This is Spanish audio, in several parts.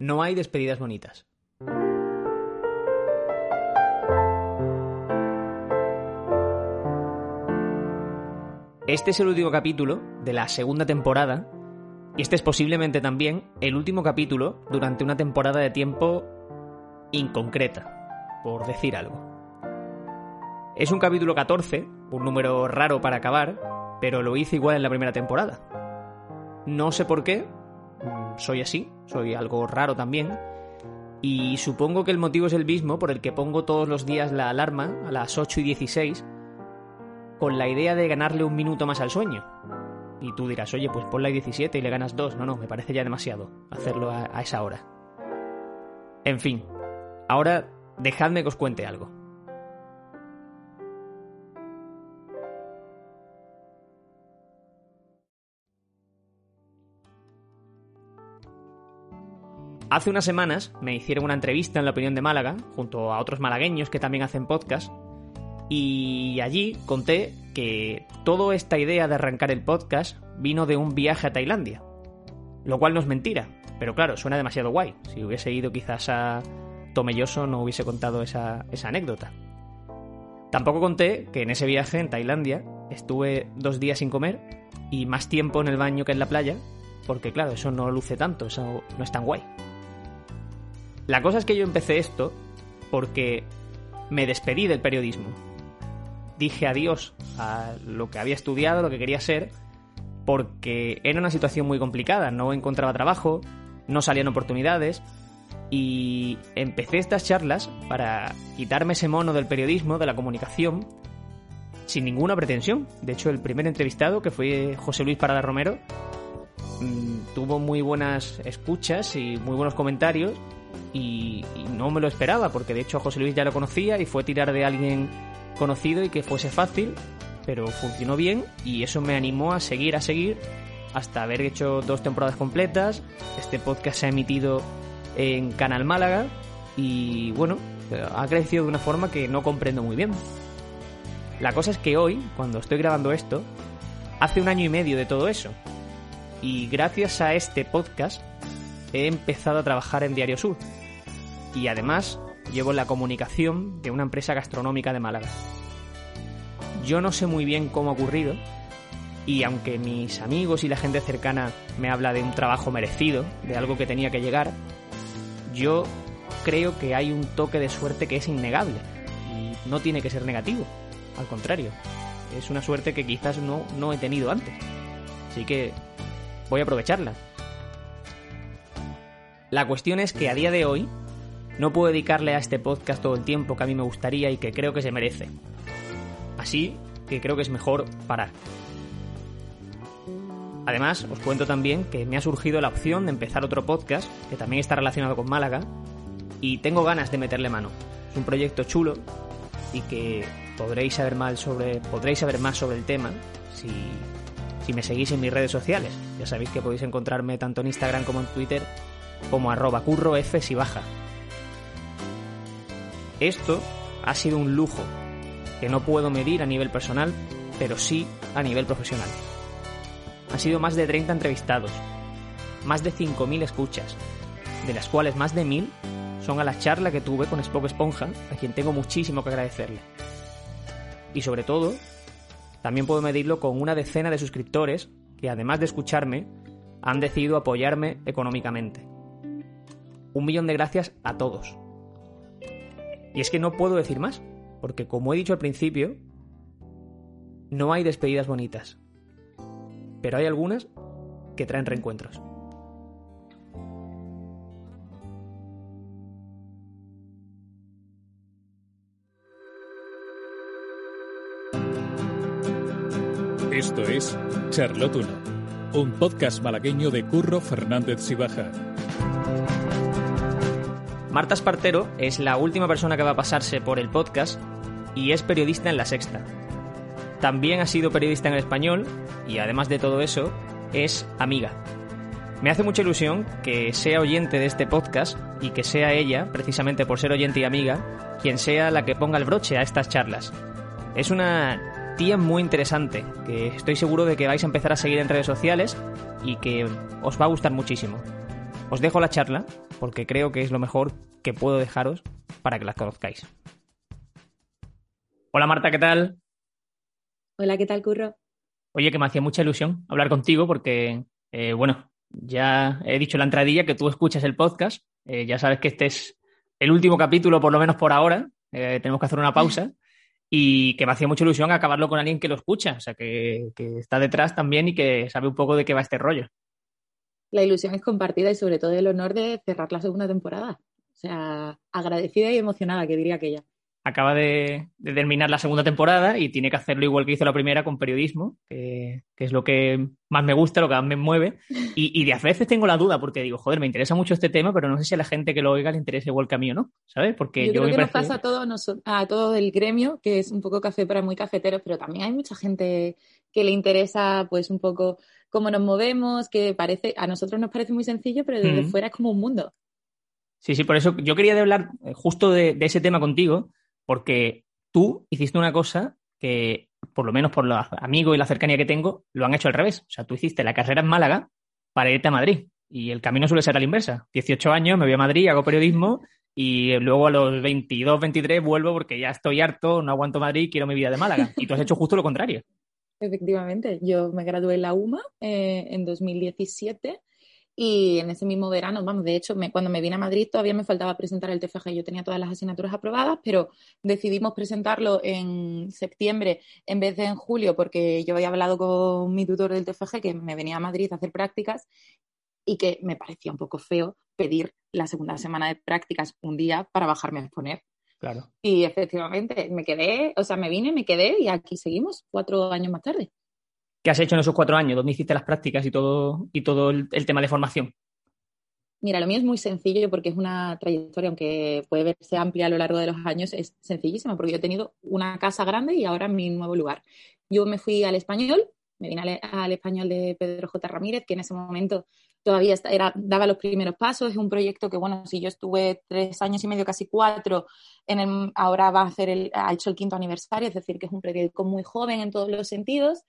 No hay despedidas bonitas. Este es el último capítulo de la segunda temporada y este es posiblemente también el último capítulo durante una temporada de tiempo inconcreta, por decir algo. Es un capítulo 14, un número raro para acabar, pero lo hice igual en la primera temporada. No sé por qué, soy así, soy algo raro también, y supongo que el motivo es el mismo por el que pongo todos los días la alarma a las 8 y 16 con la idea de ganarle un minuto más al sueño. Y tú dirás, oye, pues ponla a 17 y le ganas dos. No, no, me parece ya demasiado hacerlo a esa hora. En fin, ahora dejadme que os cuente algo. Hace unas semanas me hicieron una entrevista en la opinión de Málaga, junto a otros malagueños que también hacen podcast, y allí conté que toda esta idea de arrancar el podcast vino de un viaje a Tailandia. Lo cual no es mentira, pero claro, suena demasiado guay. Si hubiese ido quizás a Tomelloso no hubiese contado esa, esa anécdota. Tampoco conté que en ese viaje en Tailandia estuve dos días sin comer y más tiempo en el baño que en la playa, porque claro, eso no luce tanto, eso no es tan guay. La cosa es que yo empecé esto porque me despedí del periodismo dije adiós a lo que había estudiado, lo que quería ser, porque era una situación muy complicada, no encontraba trabajo, no salían oportunidades y empecé estas charlas para quitarme ese mono del periodismo, de la comunicación, sin ninguna pretensión. De hecho, el primer entrevistado, que fue José Luis Parada Romero, mm, tuvo muy buenas escuchas y muy buenos comentarios y, no me lo esperaba, porque de hecho a José Luis ya lo conocía y fue tirar de alguien conocido y que fuese fácil, pero funcionó bien y eso me animó a seguir, a seguir, hasta haber hecho dos temporadas completas. Este podcast se ha emitido en Canal Málaga y bueno, ha crecido de una forma que no comprendo muy bien. La cosa es que hoy, cuando estoy grabando esto, hace un año y medio de todo eso. Y gracias a este podcast he empezado a trabajar en Diario Sur. Y además llevo la comunicación de una empresa gastronómica de Málaga. Yo no sé muy bien cómo ha ocurrido, y aunque mis amigos y la gente cercana me habla de un trabajo merecido, de algo que tenía que llegar, yo creo que hay un toque de suerte que es innegable, y no tiene que ser negativo, al contrario, es una suerte que quizás no, no he tenido antes. Así que voy a aprovecharla. La cuestión es que a día de hoy no puedo dedicarle a este podcast todo el tiempo que a mí me gustaría y que creo que se merece. Así que creo que es mejor parar. Además, os cuento también que me ha surgido la opción de empezar otro podcast que también está relacionado con Málaga y tengo ganas de meterle mano. Es un proyecto chulo y que podréis saber más sobre, el tema si me seguís en mis redes sociales. Ya sabéis que podéis encontrarme tanto en Instagram como en Twitter como arroba curro f si baja. Esto ha sido un lujo que no puedo medir a nivel personal, pero sí a nivel profesional. Han sido más de 30 entrevistados, más de 5.000 escuchas, de las cuales más de 1.000 son a la charla que tuve con Spock Esponja, a quien tengo muchísimo que agradecerle. Y sobre todo, también puedo medirlo con una decena de suscriptores que además de escucharme, han decidido apoyarme económicamente. Un millón de gracias a todos. Y es que no puedo decir más, porque como he dicho al principio, no hay despedidas bonitas. Pero hay algunas que traen reencuentros. Esto es Charlotte 1, un podcast malagueño de Curro Fernández Sibaja. Marta Espartero es la última persona que va a pasarse por el podcast y es periodista en La Sexta. También ha sido periodista en el español y además de todo eso, es amiga. Me hace mucha ilusión que sea oyente de este podcast y que sea ella, precisamente por ser oyente y amiga, quien sea la que ponga el broche a estas charlas. Es una tía muy interesante, que estoy seguro de que vais a empezar a seguir en redes sociales y que os va a gustar muchísimo. Os dejo la charla porque creo que es lo mejor que puedo dejaros para que las conozcáis. Hola Marta, ¿qué tal? Hola, ¿qué tal, Curro? Oye, que me hacía mucha ilusión hablar contigo porque, eh, bueno, ya he dicho en la entradilla que tú escuchas el podcast. Eh, ya sabes que este es el último capítulo, por lo menos por ahora. Eh, tenemos que hacer una pausa. Y que me hacía mucha ilusión acabarlo con alguien que lo escucha, o sea, que, que está detrás también y que sabe un poco de qué va este rollo. La ilusión es compartida y sobre todo el honor de cerrar la segunda temporada. O sea, agradecida y emocionada, que diría aquella acaba de, terminar la segunda temporada y tiene que hacerlo igual que hizo la primera con periodismo, que, es lo que más me gusta, lo que más me mueve. Y, de a veces tengo la duda porque digo, joder, me interesa mucho este tema, pero no sé si a la gente que lo oiga le interesa igual que a mí o no, ¿sabes? Porque yo, creo que nos pasa a todo, a todo el gremio, que es un poco café para muy cafeteros, pero también hay mucha gente que le interesa pues un poco cómo nos movemos, que parece, a nosotros nos parece muy sencillo, pero desde fuera es como un mundo. Sí, sí, por eso yo quería hablar justo de ese tema contigo, porque tú hiciste una cosa que, por lo menos por los amigos y la cercanía que tengo, lo han hecho al revés. O sea, tú hiciste la carrera en Málaga para irte a Madrid. Y el camino suele ser a la inversa. 18 años, me voy a Madrid, hago periodismo y luego a los 22, 23 vuelvo porque ya estoy harto, no aguanto Madrid, quiero mi vida de Málaga. Y tú has hecho justo lo contrario. Efectivamente, yo me gradué en la UMA eh, en 2017 y en ese mismo verano, vamos, de hecho, cuando me vine a Madrid todavía me faltaba presentar el TFG. Yo tenía todas las asignaturas aprobadas, pero decidimos presentarlo en septiembre en vez de en julio, porque yo había hablado con mi tutor del TFG que me venía a Madrid a hacer prácticas y que me parecía un poco feo pedir la segunda semana de prácticas un día para bajarme a exponer. Claro. Y efectivamente, me quedé, o sea, me vine, me quedé y aquí seguimos cuatro años más tarde. ¿Qué has hecho en esos cuatro años? ¿Dónde hiciste las prácticas y todo, y todo el, tema de formación? Mira, lo mío es muy sencillo porque es una trayectoria, aunque puede verse amplia a lo largo de los años, es sencillísima porque yo he tenido una casa grande y ahora mi nuevo lugar. Yo me fui al español, me vine al, español de Pedro J. Ramírez, que en ese momento todavía era, daba los primeros pasos. Es un proyecto que, bueno, si yo estuve tres años y medio, casi cuatro, en ahora va a hacer el, ha hecho el quinto aniversario, es decir, que es un periódico muy joven en todos los sentidos.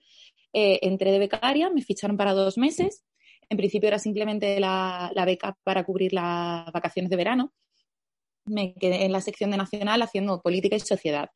Eh, entré de becaria, me ficharon para dos meses. En principio era simplemente la, beca para cubrir las vacaciones de verano. Me quedé en la sección de Nacional haciendo política y sociedad.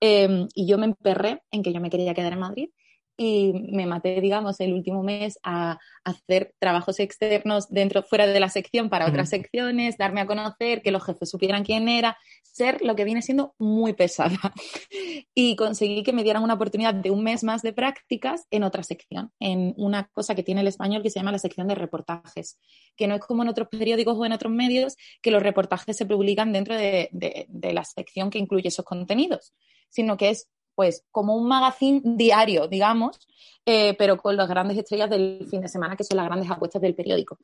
Em, y yo me emperré en que yo me quería quedar en Madrid y me maté, digamos, el último mes a hacer trabajos externos dentro, fuera de la sección para otras secciones, darme a conocer, que los jefes supieran quién era, ser lo que viene siendo muy pesada. Y conseguí que me dieran una oportunidad de un mes más de prácticas en otra sección, en una cosa que tiene el español que se llama la sección de reportajes, que no es como en otros periódicos o en otros medios, que los reportajes se publican dentro de, de la sección que incluye esos contenidos, sino que es pues como un magazine diario, digamos, eh, pero con las grandes estrellas del fin de semana, que son las grandes apuestas del periódico.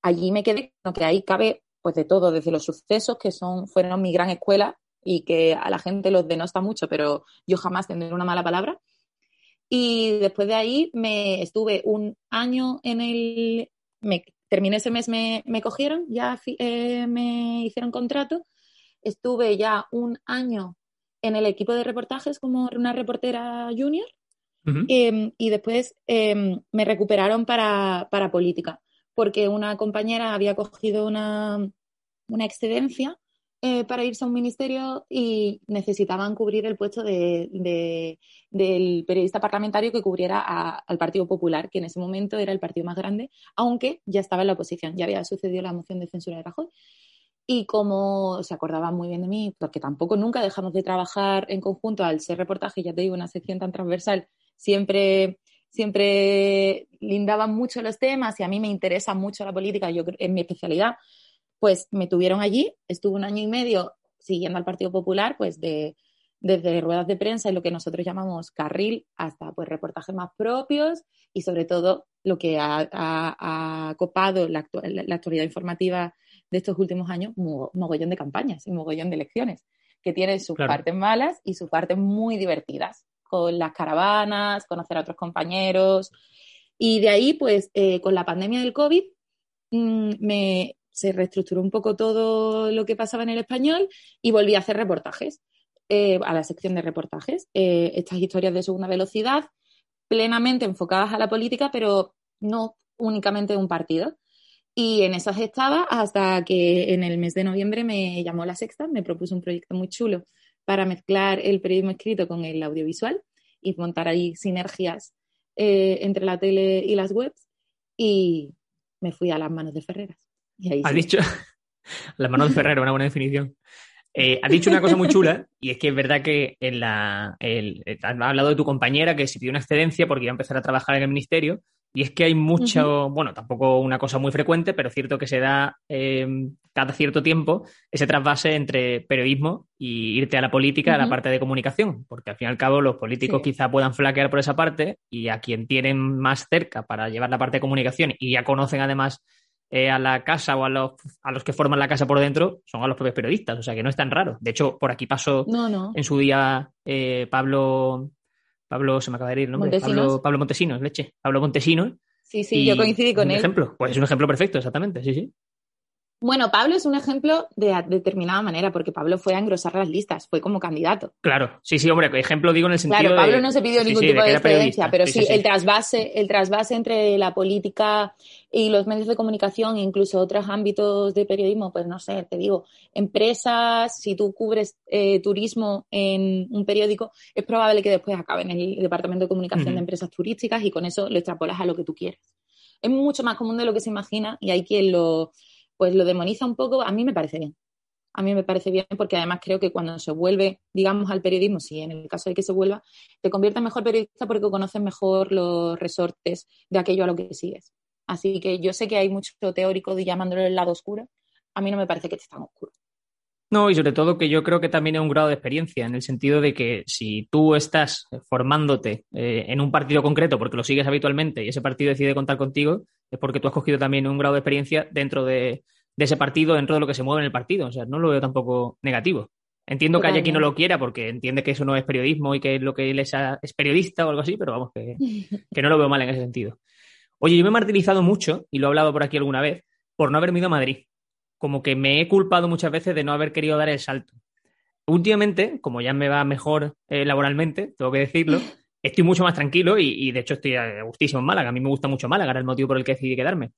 Allí me quedé, que ahí cabe pues de todo, desde los sucesos, que son, fueron mi gran escuela y que a la gente los denosta mucho, pero yo jamás tendré una mala palabra. Y después de ahí me estuve un año en el... Me, terminé ese mes, me, me cogieron, ya eh, me hicieron contrato. Estuve ya un año en el equipo de reportajes como una reportera junior em, y después em, me recuperaron para, política porque una compañera había cogido una, excedencia eh, para irse a un ministerio y necesitaban cubrir el puesto de, del periodista parlamentario que cubriera al Partido Popular, que en ese momento era el partido más grande, aunque ya estaba en la oposición, ya había sucedido la moción de censura de Rajoy y como se acordaban muy bien de mí, porque tampoco nunca dejamos de trabajar en conjunto al ser reportaje, ya te digo, una sección tan transversal, siempre, siempre lindaban mucho los temas y a mí me interesa mucho la política, yo en mi especialidad, pues me tuvieron allí, estuve un año y medio siguiendo al Partido Popular, pues de, desde ruedas de prensa y lo que nosotros llamamos carril hasta pues reportajes más propios y sobre todo lo que ha, copado la, la actualidad informativa de estos últimos años mogollón de campañas y mogollón de elecciones, que tienen sus partes malas y sus partes muy divertidas, con las caravanas, conocer a otros compañeros. Y de ahí, pues, eh, con la pandemia del COVID, mm, me, se reestructuró un poco todo lo que pasaba en el español y volví a hacer reportajes, eh, a la sección de reportajes. Eh, estas historias de segunda velocidad, plenamente enfocadas a la política, pero no únicamente de un partido. Y en esas estaba hasta que en el mes de noviembre me llamó La Sexta, me propuso un proyecto muy chulo para mezclar el periodismo escrito con el audiovisual y montar ahí sinergias eh, entre la tele y las webs. Y me fui a las manos de Ferreras. Y Has dicho, las manos de Ferreras, una buena definición. Eh, has dicho una cosa muy chula y es que es verdad que en la, el, has hablado de tu compañera que se pidió una excedencia porque iba a empezar a trabajar en el ministerio y es que hay mucho, bueno, tampoco una cosa muy frecuente, pero cierto que se da em, cada cierto tiempo ese trasvase entre periodismo y irte a la política, a la parte de comunicación, porque al fin y al cabo los políticos quizá puedan flaquear por esa parte y a quien tienen más cerca para llevar la parte de comunicación y ya conocen además eh, a la casa o a los, a los que forman la casa por dentro son a los propios periodistas, o sea que no es tan raro. De hecho, por aquí pasó en su día eh, Pablo Pablo, se me acaba de ir el nombre. Pablo, Pablo Montesinos, leche. Pablo Montesinos. Sí, sí, yo coincidí con él. Ejemplo, pues es un ejemplo perfecto, exactamente, sí, sí. Bueno, Pablo es un ejemplo de, determinada manera, porque Pablo fue a engrosar las listas, fue como candidato. Claro, sí, sí, hombre, ejemplo digo en el sentido Claro, Pablo no se pidió ningún tipo de, experiencia, pero sí, el trasvase, el trasvase entre la política y los medios de comunicación, incluso otros ámbitos de periodismo, pues no sé, te digo, empresas, si tú cubres eh, turismo en un periódico, es probable que después acabe en el departamento de comunicación de empresas turísticas y con eso lo extrapolas a lo que tú quieres. Es mucho más común de lo que se imagina y hay quien lo pues lo demoniza un poco, a mí me parece bien. A mí me parece bien porque además creo que cuando se vuelve, digamos, al periodismo, si en el caso de que se vuelva, te convierte en mejor periodista porque conoces mejor los resortes de aquello a lo que sigues. Así que yo sé que hay mucho teórico de llamándolo el lado oscuro. A mí no me parece que esté tan oscuro. No, y sobre todo que yo creo que también es un grado de experiencia, en el sentido de que si tú estás formándote eh, en un partido concreto porque lo sigues habitualmente y ese partido decide contar contigo, es porque tú has cogido también un grado de experiencia dentro de, ese partido, dentro de lo que se mueve en el partido. O sea, no lo veo tampoco negativo. Entiendo que haya quien no lo quiera porque entiende que eso no es periodismo y que lo que él es, es periodista o algo así, pero vamos, que, que no lo veo mal en ese sentido. Oye, yo me he martirizado mucho, y lo he hablado por aquí alguna vez, por no haberme ido a Madrid como que me he culpado muchas veces de no haber querido dar el salto. Últimamente, como ya me va mejor eh, laboralmente, tengo que decirlo, estoy mucho más tranquilo y, de hecho estoy a gustísimo en Málaga. A mí me gusta mucho Málaga, era el motivo por el que decidí quedarme.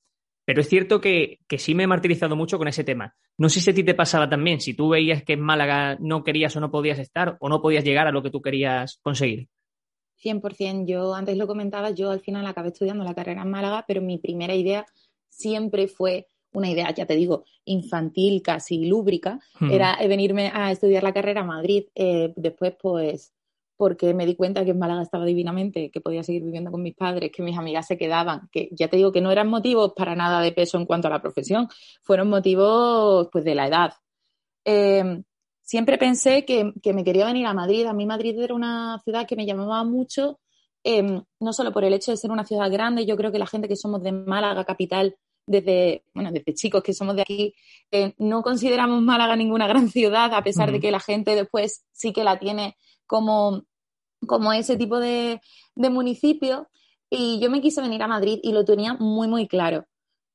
Pero es cierto que, que, sí me he martirizado mucho con ese tema. No sé si a ti te pasaba también, si tú veías que en Málaga no querías o no podías estar o no podías llegar a lo que tú querías conseguir. 100%. Yo antes lo comentaba, yo al final acabé estudiando la carrera en Málaga, pero mi primera idea siempre fue una idea, ya te digo, infantil, casi lúbrica, hmm. era venirme a estudiar la carrera a Madrid. Eh, después, pues, porque me di cuenta que en Málaga estaba divinamente, que podía seguir viviendo con mis padres, que mis amigas se quedaban, que ya te digo que no eran motivos para nada de peso en cuanto a la profesión, fueron motivos pues de la edad. Eh, siempre pensé que, me quería venir a Madrid. A mí Madrid era una ciudad que me llamaba mucho, eh, no solo por el hecho de ser una ciudad grande, yo creo que la gente que somos de Málaga, capital, desde, bueno, desde chicos que somos de aquí, eh, no consideramos Málaga ninguna gran ciudad, a pesar de que la gente después sí que la tiene como, como ese tipo de, municipio. Y yo me quise venir a Madrid y lo tenía muy, muy claro.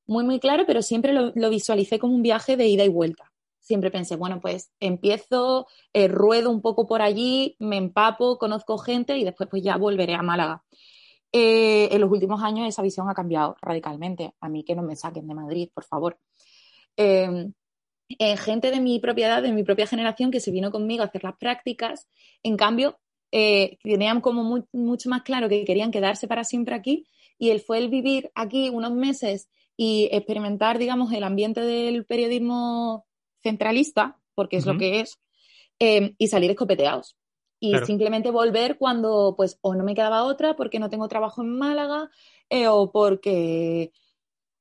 Muy, muy claro, pero siempre lo, visualicé como un viaje de ida y vuelta. Siempre pensé, bueno, pues empiezo, eh, ruedo un poco por allí, me empapo, conozco gente y después pues ya volveré a Málaga. Eh, en los últimos años esa visión ha cambiado radicalmente. A mí que no me saquen de Madrid, por favor. Em, eh, gente de mi propiedad, de mi propia generación, que se vino conmigo a hacer las prácticas, en cambio, eh, tenían como mucho más claro que querían quedarse para siempre aquí y él fue el vivir aquí unos meses y experimentar, digamos, el ambiente del periodismo centralista, porque es lo que es, y salir escopeteados y simplemente volver cuando pues o no me quedaba otra porque no tengo trabajo en Málaga eh, o porque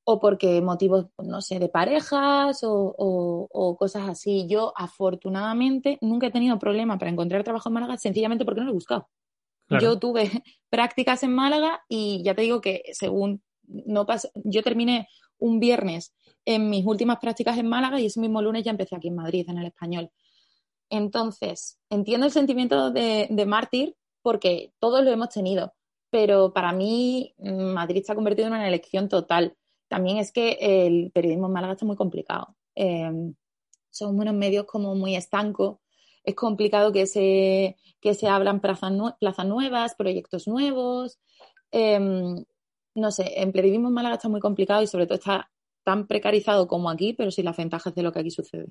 o porque motivos, no sé, de parejas o, cosas así. Yo, afortunadamente, nunca he tenido problema para encontrar trabajo en Málaga, sencillamente porque no lo he buscado. Yo tuve prácticas en Málaga y ya te digo que según no pasa, yo terminé un viernes en mis últimas prácticas en Málaga y ese mismo lunes ya empecé aquí en Madrid, en el español. Entonces, entiendo el sentimiento de, mártir porque todos lo hemos tenido, pero para mí mm, Madrid se ha convertido en una elección total. También es que el periodismo en Málaga está muy complicado. Em, son unos medios como muy estancos. Es complicado que se, que se abran plazas, nuevas, proyectos nuevos. Em, no sé, el periodismo en Málaga está muy complicado y sobre todo está tan precarizado como aquí, pero sin las ventajas de lo que aquí sucede.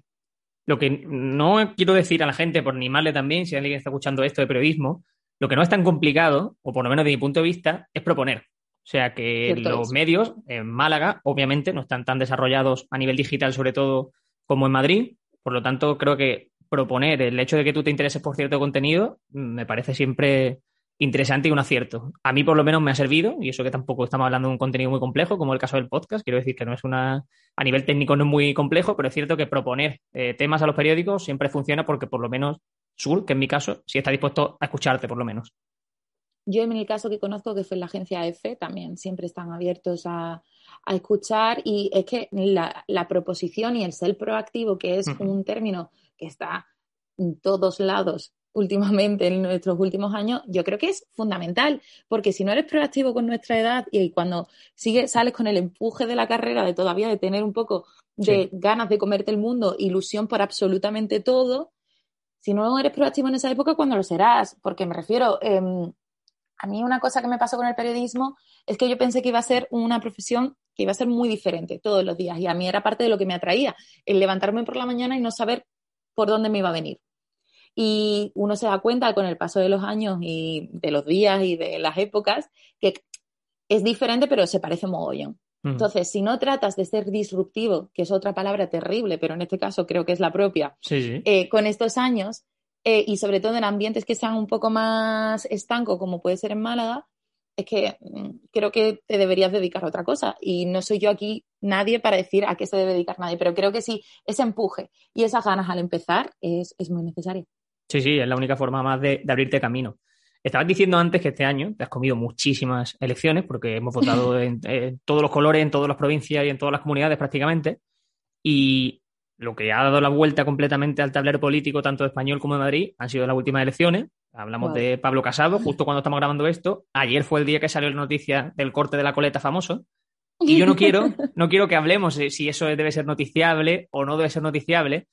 Lo que no quiero decir a la gente, por animarle también, si alguien está escuchando esto de periodismo, lo que no es tan complicado, o por lo menos de mi punto de vista, es proponer. O sea que los medios en Málaga, obviamente, no están tan desarrollados a nivel digital, sobre todo, como en Madrid. Por lo tanto, creo que proponer el hecho de que tú te intereses por cierto contenido me parece siempre interesante y un acierto. A mí por lo menos me ha servido, y eso que tampoco estamos hablando de un contenido muy complejo, como el caso del podcast, quiero decir que no es una, a nivel técnico no es muy complejo, pero es cierto que proponer eh, temas a los periódicos siempre funciona porque por lo menos Sur, que en mi caso, sí está dispuesto a escucharte por lo menos. Yo en el caso que conozco, que fue en la agencia EFE, también siempre están abiertos a, escuchar y es que la, proposición y el ser proactivo, que es un término que está en todos lados últimamente en nuestros últimos años, yo creo que es fundamental, porque si no eres proactivo con nuestra edad y cuando sigue, sales con el empuje de la carrera, de todavía de tener un poco de ganas de comerte el mundo, ilusión por absolutamente todo, si no eres proactivo en esa época, ¿cuándo lo serás? Porque me refiero, em, a mí una cosa que me pasó con el periodismo es que yo pensé que iba a ser una profesión que iba a ser muy diferente todos los días y a mí era parte de lo que me atraía, el levantarme por la mañana y no saber por dónde me iba a venir. Y uno se da cuenta con el paso de los años y de los días y de las épocas que es diferente, pero se parece mogollón. Mm. Entonces, si no tratas de ser disruptivo, que es otra palabra terrible, pero en este caso creo que es la propia, eh, con estos años, eh, y sobre todo en ambientes que sean un poco más estancos, como puede ser en Málaga, es que mm, creo que te deberías dedicar a otra cosa. Y no soy yo aquí nadie para decir a qué se debe dedicar nadie, pero creo que sí, ese empuje y esas ganas al empezar es, es muy necesario. Sí, sí, es la única forma más de, abrirte camino. Estabas diciendo antes que este año te has comido muchísimas elecciones porque hemos votado en, todos los colores, en todas las provincias y en todas las comunidades prácticamente. Y lo que ha dado la vuelta completamente al tablero político, tanto de español como de Madrid, han sido las últimas elecciones. Hablamos de Pablo Casado, justo cuando estamos grabando esto. Ayer fue el día que salió la noticia del corte de la coleta famoso. Y yo no quiero, no quiero que hablemos de si eso debe ser noticiable o no debe ser noticiable,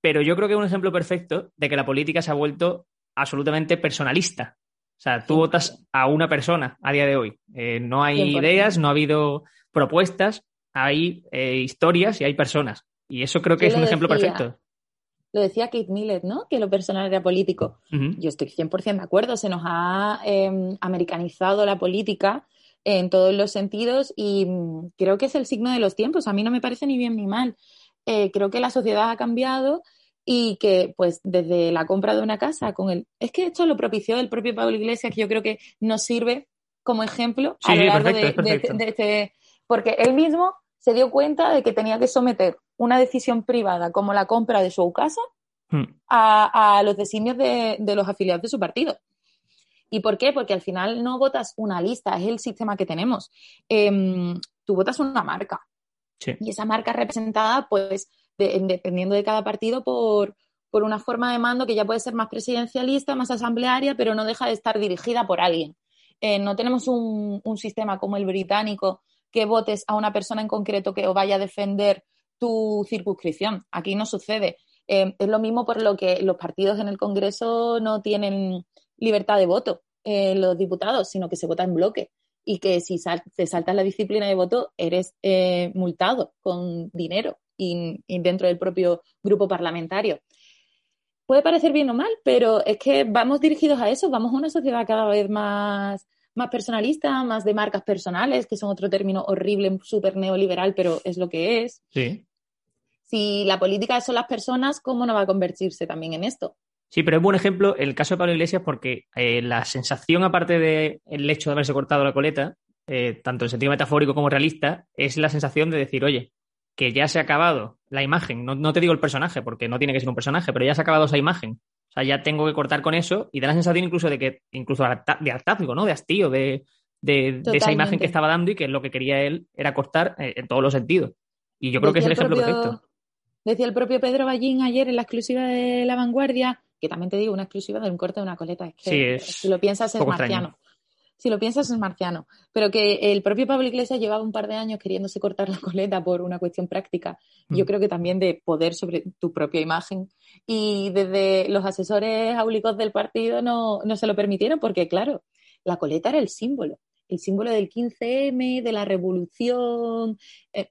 pero yo creo que es un ejemplo perfecto de que la política se ha vuelto absolutamente personalista. O sea, tú votas a una persona a día de hoy. Eh, no hay ideas, no ha habido propuestas, hay eh, historias y hay personas. Y eso creo que es un ejemplo perfecto. Lo decía Kate Millett, ¿no? Que lo personal era político. Yo estoy 100% de acuerdo. Se nos ha em, americanizado la política en todos los sentidos y mm, creo que es el signo de los tiempos. A mí no me parece ni bien ni mal. Eh, creo que la sociedad ha cambiado y que pues desde la compra de una casa con el... Es que esto lo propició el propio Pablo Iglesias, que yo creo que nos sirve como ejemplo a lo largo de, este... Porque él mismo se dio cuenta de que tenía que someter una decisión privada como la compra de su casa hmm. a, los designios de, los afiliados de su partido. ¿Y por qué? Porque al final no votas una lista, es el sistema que tenemos. Em, tú votas una marca. Y esa marca representada, pues, dependiendo de cada partido, por, una forma de mando que ya puede ser más presidencialista, más asamblearia, pero no deja de estar dirigida por alguien. Eh, no tenemos un, sistema como el británico que votes a una persona en concreto que vaya a defender tu circunscripción. Aquí no sucede. Eh, es lo mismo por lo que los partidos en el Congreso no tienen libertad de voto, eh, los diputados, sino que se vota en bloque y que si te saltas la disciplina de voto eres eh, multado con dinero y, dentro del propio grupo parlamentario. Puede parecer bien o mal, pero es que vamos dirigidos a eso, vamos a una sociedad cada vez más, más personalista, más de marcas personales, que son otro término horrible, súper neoliberal, pero es lo que es. Sí. Si la política son las personas, ¿cómo no va a convertirse también en esto? Sí, pero es buen ejemplo el caso de Pablo Iglesias porque eh, la sensación, aparte del hecho de haberse cortado la coleta, eh, tanto en sentido metafórico como realista, es la sensación de decir, oye, que ya se ha acabado la imagen, no, te digo el personaje, porque no tiene que ser un personaje, pero ya se ha acabado esa imagen. O sea, ya tengo que cortar con eso y da la sensación incluso de que, incluso de hartazgo, ¿no? De hastío, de, esa imagen que estaba dando y que lo que quería él era cortar eh, en todos los sentidos. Y yo creo que es el ejemplo perfecto. Decía el propio Pedro Ballín ayer en la exclusiva de La Vanguardia que también te digo, una exclusiva de un corte de una coleta. Es que si lo piensas es marciano. Si lo piensas es marciano. Pero que el propio Pablo Iglesias llevaba un par de años queriéndose cortar la coleta por una cuestión práctica. Yo mm. creo que también de poder sobre tu propia imagen. Y desde los asesores áulicos del partido no, se lo permitieron porque, claro, la coleta era el símbolo. El símbolo del 15M, de la revolución. Eh,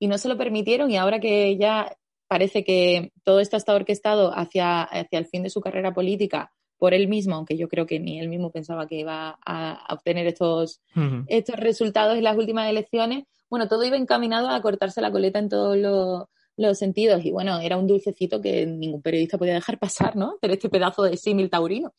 y no se lo permitieron y ahora que ya parece que todo esto está orquestado hacia, hacia el fin de su carrera política por él mismo, aunque yo creo que ni él mismo pensaba que iba a, obtener estos, estos resultados en las últimas elecciones, bueno, todo iba encaminado a cortarse la coleta en todos los, sentidos y bueno, era un dulcecito que ningún periodista podía dejar pasar, ¿no? Pero este pedazo de símil taurino.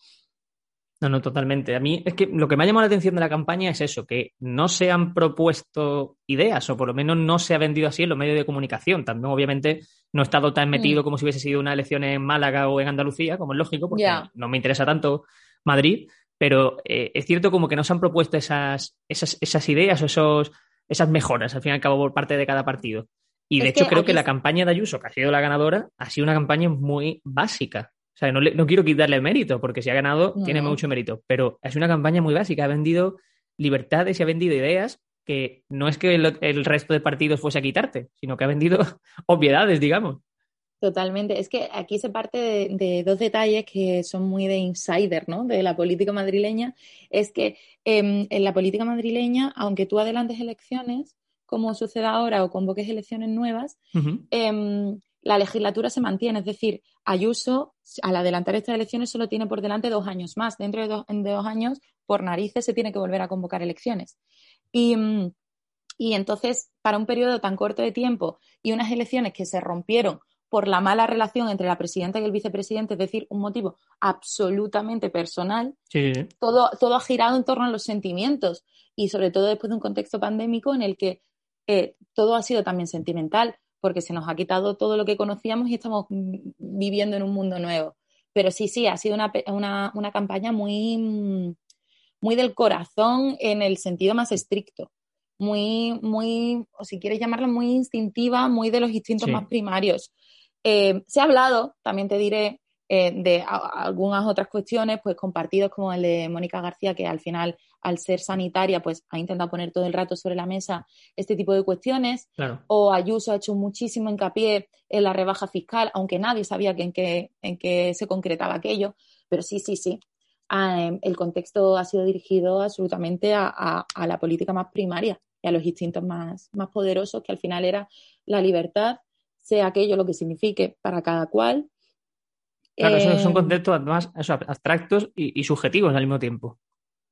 No, no, totalmente. A mí es que lo que me ha llamado la atención de la campaña es eso, que no se han propuesto ideas, o por lo menos no se ha vendido así en los medios de comunicación. También, obviamente, no he estado tan metido mm. como si hubiese sido una elección en Málaga o en Andalucía, como es lógico, porque no me interesa tanto Madrid, pero eh, es cierto como que no se han propuesto esas, esas, esas ideas o esos, esas mejoras, al fin y al cabo, por parte de cada partido. Y de hecho, creo que la campaña de Ayuso, que ha sido la ganadora, ha sido una campaña muy básica. O sea, no, no quiero quitarle mérito, porque si ha ganado, tiene mucho mérito. Pero es una campaña muy básica. Ha vendido libertades y ha vendido ideas que no es que el, resto de partidos fuese a quitarte, sino que ha vendido obviedades, digamos. Totalmente. Es que aquí se parte de, dos detalles que son muy de insider, ¿no? De la política madrileña. Es que em, en la política madrileña, aunque tú adelantes elecciones, como sucede ahora, o convoques elecciones nuevas, la legislatura se mantiene. Es decir, Ayuso, al adelantar estas elecciones, solo tiene por delante dos años más. Dentro de dos, de dos años, por narices, se tiene que volver a convocar elecciones. Mm, y, entonces, para un periodo tan corto de tiempo y unas elecciones que se rompieron por la mala relación entre la presidenta y el vicepresidente, es decir, un motivo absolutamente personal, todo, todo ha girado en torno a los sentimientos y sobre todo después de un contexto pandémico en el que eh, todo ha sido también sentimental, porque se nos ha quitado todo lo que conocíamos y estamos viviendo en un mundo nuevo. Pero sí, sí, ha sido una, una, una campaña muy, muy del corazón en el sentido más estricto, muy, muy, o si quieres llamarlo, muy instintiva, muy de los instintos más primarios. Eh, se ha hablado, también te diré, eh, de algunas otras cuestiones, pues compartidos como el de Mónica García, que al final, al ser sanitaria, pues ha intentado poner todo el rato sobre la mesa este tipo de cuestiones. O Ayuso ha hecho muchísimo hincapié en la rebaja fiscal, aunque nadie sabía en, qué, en qué se concretaba aquello. Pero sí, sí, sí. Em, el contexto ha sido dirigido absolutamente a, la política más primaria y a los instintos más, más poderosos, que al final era la libertad, sea aquello lo que signifique para cada cual. Claro, son, em, conceptos más abstractos y, subjetivos al mismo tiempo.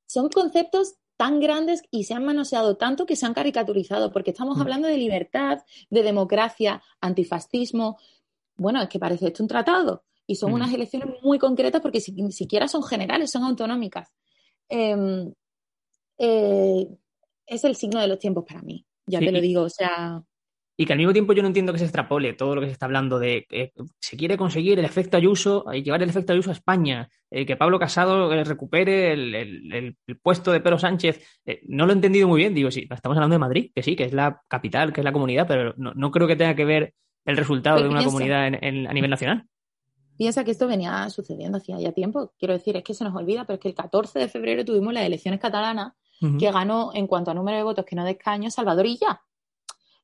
Son conceptos tan grandes y se han manoseado tanto que se han caricaturizado, porque estamos mm. hablando de libertad, de democracia, antifascismo. Bueno, es que parece esto un tratado y son unas elecciones muy concretas porque ni siquiera son generales, son autonómicas. Em, eh, es el signo de los tiempos para mí, ya te lo digo, o sea... Y que al mismo tiempo yo no entiendo que se extrapole todo lo que se está hablando de que se quiere conseguir el efecto Ayuso y llevar el efecto Ayuso a España, eh, que Pablo Casado eh, recupere el, puesto de Pedro Sánchez. no lo he entendido muy bien, digo, sí, estamos hablando de Madrid, que sí, que es la capital, que es la comunidad, pero no, creo que tenga que ver el resultado de una comunidad a nivel nacional piensa que esto venía sucediendo hacía ya tiempo. Quiero decir, es que se nos olvida, pero es que el 14 de febrero tuvimos las elecciones catalanas que ganó en cuanto a número de votos que no de escaño Salvador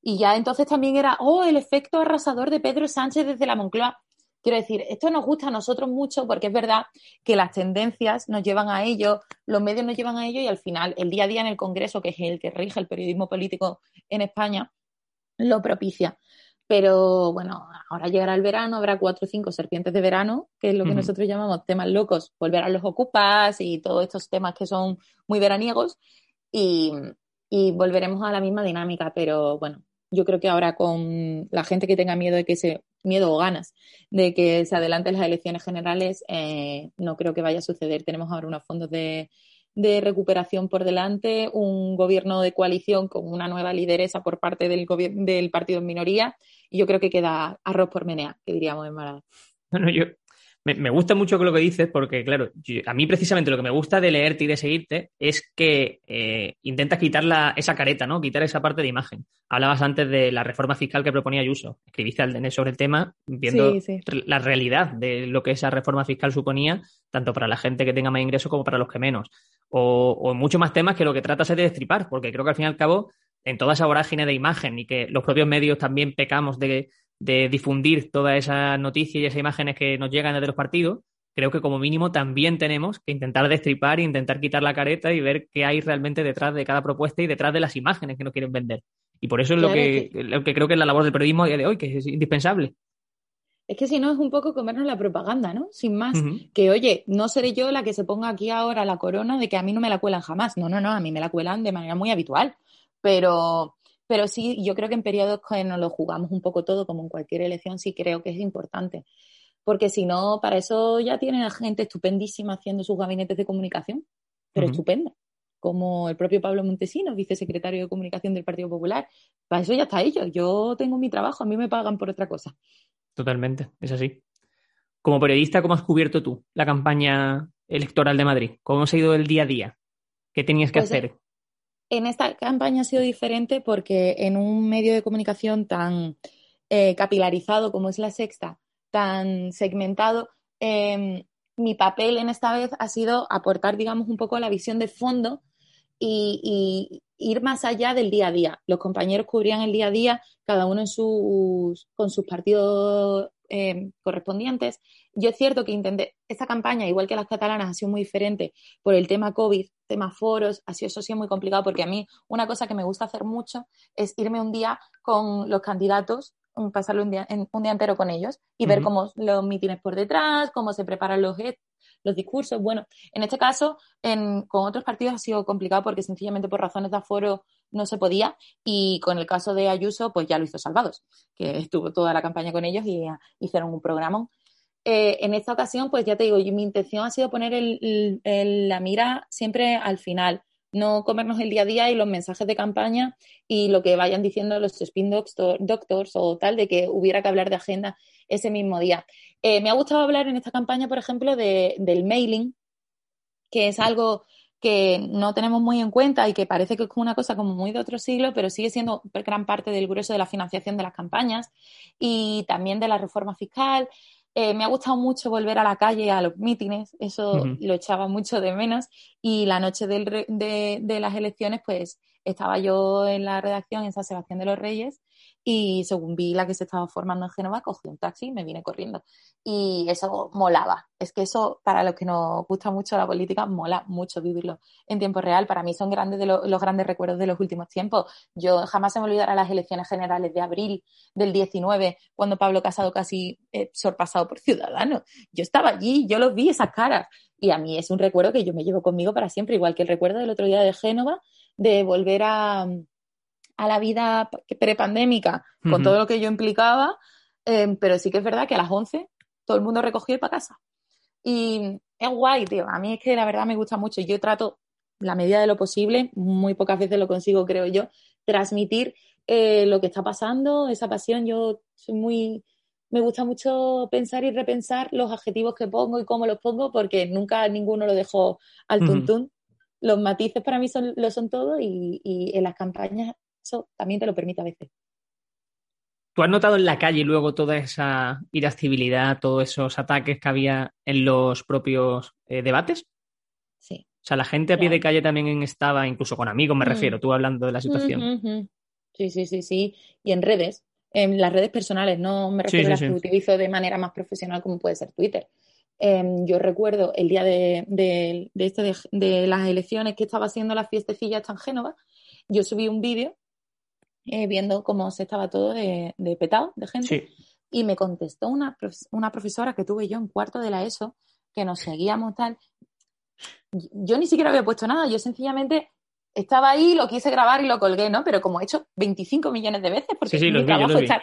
y ya. Entonces también era, oh, el efecto arrasador de Pedro Sánchez desde la Moncloa. Quiero decir, esto nos gusta a nosotros mucho porque es verdad que las tendencias nos llevan a ello, los medios nos llevan a ello y al final el día a día en el Congreso, que es el que rige el periodismo político en España, lo propicia. Pero bueno, ahora llegará el verano, habrá cuatro o cinco serpientes de verano, que es lo que nosotros llamamos temas locos, volverán los ocupas y todos estos temas que son muy veraniegos y, volveremos a la misma dinámica. Pero bueno, yo creo que ahora con la gente que tenga miedo de que se, miedo o ganas de que se adelanten las elecciones generales, eh, no creo que vaya a suceder. Tenemos ahora unos fondos de recuperación por delante, un gobierno de coalición con una nueva lideresa por parte del, del partido en minoría, y yo creo que queda arroz por menea, que diríamos en Málaga. Bueno, yo me, gusta mucho lo que dices, porque, claro, a mí precisamente lo que me gusta de leerte y de seguirte es que eh, intentas quitar la, esa careta, ¿no? Quitar esa parte de imagen. Hablabas antes de la reforma fiscal que proponía Ayuso. Escribiste al sobre el tema viendo la realidad de lo que esa reforma fiscal suponía, tanto para la gente que tenga más ingresos como para los que menos o, o muchos más temas que lo que trata es de destripar, porque creo que al fin y al cabo, en toda esa vorágine de imagen y que los propios medios también pecamos de, difundir toda esa noticia y esas imágenes que nos llegan desde los partidos, creo que como mínimo también tenemos que intentar destripar e intentar quitar la careta y ver qué hay realmente detrás de cada propuesta y detrás de las imágenes que nos quieren vender. Y por eso es lo, que, lo que creo que es la labor del periodismo a día de hoy, que es indispensable. Es que si no es un poco comernos la propaganda, ¿no? Sin más. Que oye, no seré yo la que se ponga aquí ahora la corona de que a mí no me la cuelan jamás. No, no, no, a mí me la cuelan de manera muy habitual. Pero, pero sí, yo creo que en periodos que nos lo jugamos un poco todo, como en cualquier elección, sí creo que es importante. Porque si no, para eso ya tienen a gente estupendísima haciendo sus gabinetes de comunicación, pero estupenda. Como el propio Pablo Montesinos, vicesecretario de comunicación del Partido Popular. Para eso ya está ellos. Yo tengo mi trabajo, a mí me pagan por otra cosa. Totalmente, es así. Como periodista, ¿cómo has cubierto tú la campaña electoral de Madrid? ¿Cómo ha ido el día a día? ¿Qué tenías que pues, hacer? En esta campaña ha sido diferente porque en un medio de comunicación tan eh, capilarizado como es la sexta, tan segmentado, em, mi papel en esta vez ha sido aportar, digamos, un poco la visión de fondo y, ir más allá del día a día. Los compañeros cubrían el día a día, cada uno con sus partidos eh, correspondientes. Yo es cierto que intenté, esta campaña, igual que las catalanas, ha sido muy diferente por el tema COVID, tema foros, ha sido eso sí muy complicado porque a mí una cosa que me gusta hacer mucho es irme un día con los candidatos pasarlo un día, un día entero con ellos y ver cómo los mítines por detrás, cómo se preparan los, los discursos. Bueno, en este caso, con otros partidos ha sido complicado porque sencillamente por razones de aforo no se podía y con el caso de Ayuso, pues ya lo hizo Salvados, que estuvo toda la campaña con ellos y hicieron un programa. Eh, en esta ocasión, pues ya te digo, mi intención ha sido poner la mira siempre al final no comernos el día a día y los mensajes de campaña y lo que vayan diciendo los spin doctors o tal de que hubiera que hablar de agenda ese mismo día. Eh, me ha gustado hablar en esta campaña, por ejemplo, del mailing, que es algo que no tenemos muy en cuenta y que parece que es una cosa como muy de otro siglo, pero sigue siendo gran parte del grueso de la financiación de las campañas y también de la reforma fiscal. Eh, me ha gustado mucho volver a la calle, a los mítines, eso lo echaba mucho de menos. Y la noche de, de, las elecciones, pues estaba yo en la redacción en San Sebastián de los Reyes y según vi la que se estaba formando en Génova, cogí un taxi y me vine corriendo. Y eso molaba. Es que eso, para los que nos gusta mucho la política, mola mucho vivirlo en tiempo real. Para mí son grandes de los grandes recuerdos de los últimos tiempos. Yo jamás se me olvidará las elecciones generales de abril del 19, cuando Pablo Casado casi eh, sorpasado por Ciudadanos. Yo estaba allí, yo los vi, esas caras. Y a mí es un recuerdo que yo me llevo conmigo para siempre, igual que el recuerdo del otro día de Génova, de volver a, a la vida prepandémica con todo lo que yo implicaba, em, pero sí que es verdad que a las 11 todo el mundo recogió y para casa. Y es guay, tío. A mí es que la verdad me gusta mucho. Yo trato, la medida de lo posible, muy pocas veces lo consigo, creo yo, transmitir eh, lo que está pasando, esa pasión. Yo soy muy. Me gusta mucho pensar y repensar los adjetivos que pongo y cómo los pongo, porque nunca ninguno lo dejo al tuntún. Los matices para mí son, lo son todo y en las campañas eso también te lo permite a veces. ¿Tú has notado en la calle luego toda esa irascibilidad, todos esos ataques que había en los propios eh, debates? Sí. O sea, la gente a pie de calle también estaba, incluso con amigos me mm. refiero, tú hablando de la situación. Sí, sí, sí, sí. Y en redes, en las redes personales, no me refiero a las que utilizo de manera más profesional como puede ser Twitter. Em, yo recuerdo el día de, de, de, de, las elecciones que estaba haciendo la fiestecilla en Génova, yo subí un vídeo eh, viendo cómo se estaba todo de, petado, de gente. Y me contestó una, una profesora que tuve yo en cuarto de la ESO, que nos seguíamos tal. Yo ni siquiera había puesto nada, yo sencillamente estaba ahí, lo quise grabar y lo colgué, ¿no? Pero como he hecho 25 millones de veces, porque es, mi trabajo estar,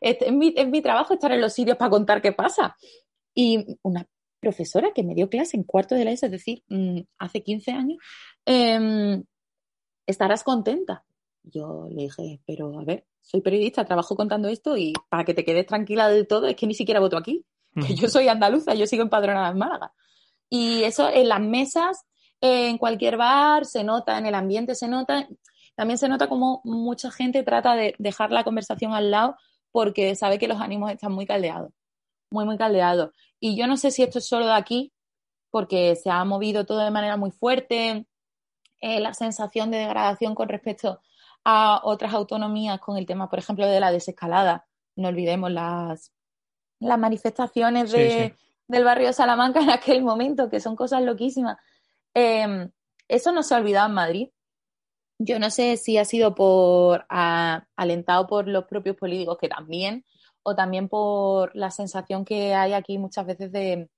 es, mi, es mi trabajo estar en los sitios para contar qué pasa. Y una profesora que me dio clase en cuarto de la ESO, es decir, mm, hace 15 años, em, estarás contenta. Yo le dije, pero a ver, soy periodista, trabajo contando esto y para que te quedes tranquila del todo es que ni siquiera voto aquí, que yo soy andaluza, yo sigo empadronada en Málaga. Y eso en las mesas, en cualquier bar, se nota, en el ambiente se nota. También se nota como mucha gente trata de dejar la conversación al lado porque sabe que los ánimos están muy caldeados, muy, muy caldeados. Y yo no sé si esto es solo de aquí, porque se ha movido todo de manera muy fuerte, eh, la sensación de degradación con respecto a otras autonomías con el tema, por ejemplo, de la desescalada. No olvidemos las, las manifestaciones de, del barrio de Salamanca en aquel momento, que son cosas loquísimas. Em, eso no se ha olvidado en Madrid. Yo no sé si ha sido por alentado por los propios políticos, que también, o también por la sensación que hay aquí muchas veces de,